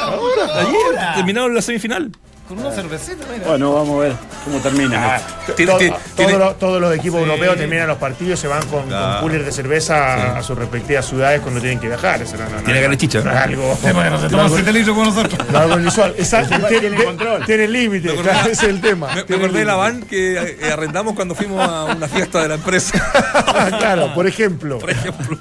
Speaker 13: ahora,
Speaker 2: ayer, terminaron la semifinal
Speaker 8: con una cervecita, mira.
Speaker 7: Bueno, vamos a ver cómo termina.
Speaker 5: Ah, to- to- todos, los, todos los equipos europeos terminan los partidos y se van con,
Speaker 2: Claro.
Speaker 5: con coolers de cerveza
Speaker 2: Sí.
Speaker 5: a, sus respectivas ciudades cuando tienen que viajar. Eso no- no-
Speaker 2: Tiene haber chicha,
Speaker 5: algo.
Speaker 8: Sí, porque no se toma
Speaker 5: algo-
Speaker 8: 7 litros con nosotros.
Speaker 5: algo inusual. Exacto. Tiene,
Speaker 7: control.
Speaker 5: tiene límite. claro, ese es el tema.
Speaker 2: Me, me acordé de la van que eh, arrendamos cuando fuimos a una fiesta de la empresa.
Speaker 5: claro, por ejemplo.
Speaker 2: Por ejemplo.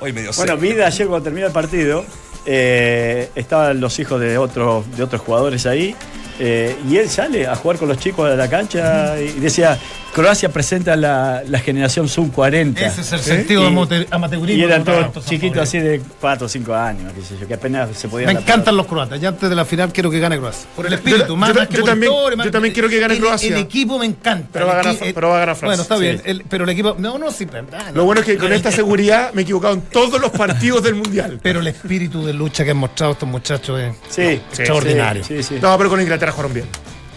Speaker 2: Hoy medio
Speaker 7: Bueno, vi de ayer cuando terminó el partido, eh, estaban los hijos de otros, de otros jugadores ahí. Eh, y él sale a jugar con los chicos de la cancha y decía, Croacia presenta la, la generación Zoom 40.
Speaker 8: Ese es el sentido
Speaker 7: Y-
Speaker 8: amate- amateurismo.
Speaker 7: Y eran
Speaker 8: de los
Speaker 7: todos chiquitos así de 4 o 5 años, qué sé yo, que apenas se podían
Speaker 8: Me encantan los croatas. Ya antes de la final quiero que gane Croacia. Por el espíritu,
Speaker 5: yo-
Speaker 8: más,
Speaker 5: yo-
Speaker 8: más que
Speaker 5: yo
Speaker 8: por
Speaker 5: también-
Speaker 8: historia, más-
Speaker 5: yo también quiero que gane
Speaker 8: el-
Speaker 5: Croacia.
Speaker 8: El equipo me encanta.
Speaker 5: Pero va a ganar-
Speaker 8: equi- el-
Speaker 5: pero va a ganar Francia.
Speaker 8: Bueno, está
Speaker 5: Sí.
Speaker 8: bien. el- pero el equipo. No, no, sí. pero- ah, no.
Speaker 5: Lo bueno es que con esta seguridad me he equivocado en todos los partidos del mundial.
Speaker 8: Pero el espíritu de lucha que han mostrado estos muchachos es
Speaker 7: Sí,
Speaker 8: extraordinario.
Speaker 7: sí, sí, sí.
Speaker 5: No, pero con Inglaterra jugaron bien.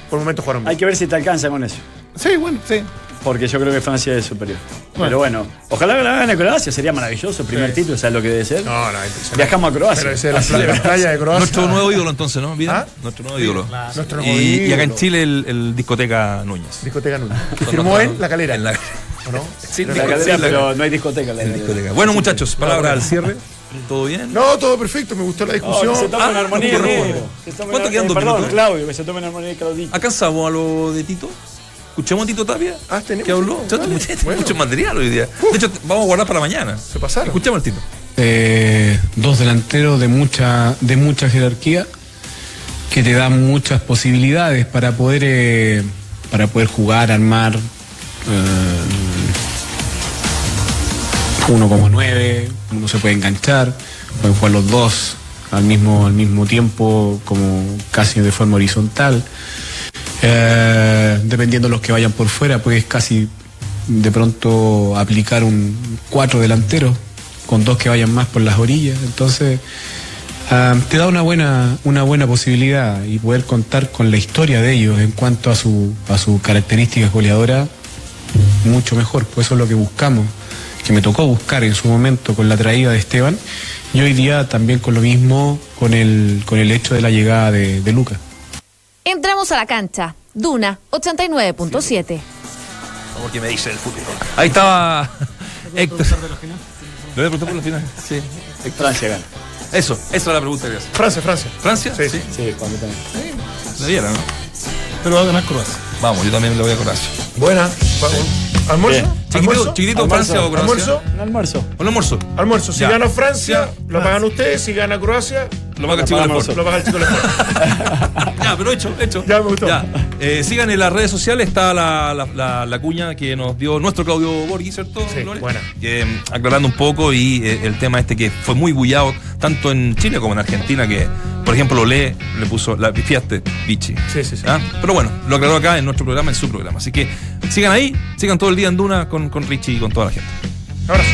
Speaker 5: Por momentos jugaron bien.
Speaker 7: Hay que ver si te alcanza con eso.
Speaker 8: Sí, bueno, sí.
Speaker 7: Porque yo creo que Francia es superior.
Speaker 8: Bueno.
Speaker 7: Pero bueno, ojalá que la gane Croacia, sería maravilloso. Primer
Speaker 5: Sí.
Speaker 7: título, ¿sabes lo que debe ser?
Speaker 5: No, no.
Speaker 7: Viajamos a Croacia.
Speaker 5: Pero ese es la, la playa de Croacia.
Speaker 2: Nuestro nuevo ídolo entonces, ¿no?
Speaker 5: ¿Ah?
Speaker 2: Nuestro nuevo ídolo.
Speaker 8: claro.
Speaker 5: Nuestro
Speaker 2: Y, acá en. Chile el, el discoteca Núñez.
Speaker 5: Discoteca Núñez. Que firmó en La Calera.
Speaker 2: En la,
Speaker 5: ¿O no?
Speaker 2: Sí,
Speaker 7: La
Speaker 2: sí,
Speaker 7: pero no hay discoteca. en la
Speaker 2: discoteca. Bueno, muchachos, palabras al cierre. ¿Todo bien?
Speaker 5: No, todo perfecto. Me gustó la
Speaker 7: No,
Speaker 5: discusión.
Speaker 7: que se tome
Speaker 2: Ah,
Speaker 7: en armonía,
Speaker 2: no, ¿Cuánto quedan dos
Speaker 7: Perdón,
Speaker 2: minutos?
Speaker 7: Claudio, que se tome en armonía Claudito.
Speaker 2: ¿Alcanzamos a lo de Tito? ¿Escuchamos a Tito Tapia?
Speaker 5: Ah, tenemos.
Speaker 2: ¿Qué habló? Mucho,
Speaker 5: bueno.
Speaker 2: mucho material hoy día. De hecho, vamos a guardar para mañana.
Speaker 5: Se pasaron.
Speaker 2: Escuchamos al Tito.
Speaker 11: Eh, dos delanteros de mucha, de mucha jerarquía que te dan muchas posibilidades para poder, eh, para poder jugar, armar. eh, uno como nueve, uno se puede enganchar, pueden jugar los dos al mismo, al mismo tiempo, como casi de forma horizontal. Eh, dependiendo de los que vayan por fuera, pues casi de pronto aplicar un cuatro delanteros con dos que vayan más por las orillas. Entonces, ah, te da una buena, una buena posibilidad y poder contar con la historia de ellos en cuanto a su, a sus características goleadoras, mucho mejor. Pues eso es lo que buscamos, que me tocó buscar en su momento con la traída de Esteban y hoy día también con lo mismo con el, con el hecho de la llegada de, de Lucas.
Speaker 12: Entramos a la cancha. Duna 89.7.
Speaker 2: Porque me dice el fútbol. Ahí estaba Héctor. ¿Le voy a preguntar por la final? Sí.
Speaker 7: Francia gana.
Speaker 2: Eso, esa es la pregunta que hace.
Speaker 5: Francia, Francia.
Speaker 2: ¿Francia?
Speaker 5: Sí.
Speaker 7: Sí, cuando también.
Speaker 2: Debiera, ¿no?
Speaker 8: Pero va a ganar Croacia.
Speaker 2: Vamos, yo también le voy a Croacia.
Speaker 5: Buena. ¿Almuerzo?
Speaker 7: Bien.
Speaker 2: Chiquitito,
Speaker 5: ¿Almuerzo?
Speaker 2: chiquitito
Speaker 7: Almuerzo.
Speaker 2: Francia o Croacia.
Speaker 5: ¿Almuerzo?
Speaker 7: Un almuerzo.
Speaker 2: Un almuerzo.
Speaker 5: Almuerzo. Si
Speaker 2: Ya.
Speaker 5: gana Francia,
Speaker 2: Ya.
Speaker 5: lo pagan ustedes. Si gana Croacia,
Speaker 2: Lo paga el chico Sport.
Speaker 5: lo paga el chico.
Speaker 2: Ya, pero hecho, hecho.
Speaker 5: Ya me gustó.
Speaker 2: Eh, sigan en las redes sociales, está la, la, la- la cuña que nos dio nuestro Claudio Borghi, ¿cierto?
Speaker 5: Sí,
Speaker 2: Lore?
Speaker 5: buena.
Speaker 2: Mm, aclarando un poco y eh, el tema este que fue muy bullado tanto en Chile como en Argentina, que por ejemplo Le le puso la pifiaste, bichi.
Speaker 5: Sí, sí, sí.
Speaker 2: ¿Ah? Pero bueno, lo aclaró acá en nuestro programa, en su programa. Así que sigan ahí, sigan todo el día en Duna con, con Richie y con toda la gente.
Speaker 5: Abrazo.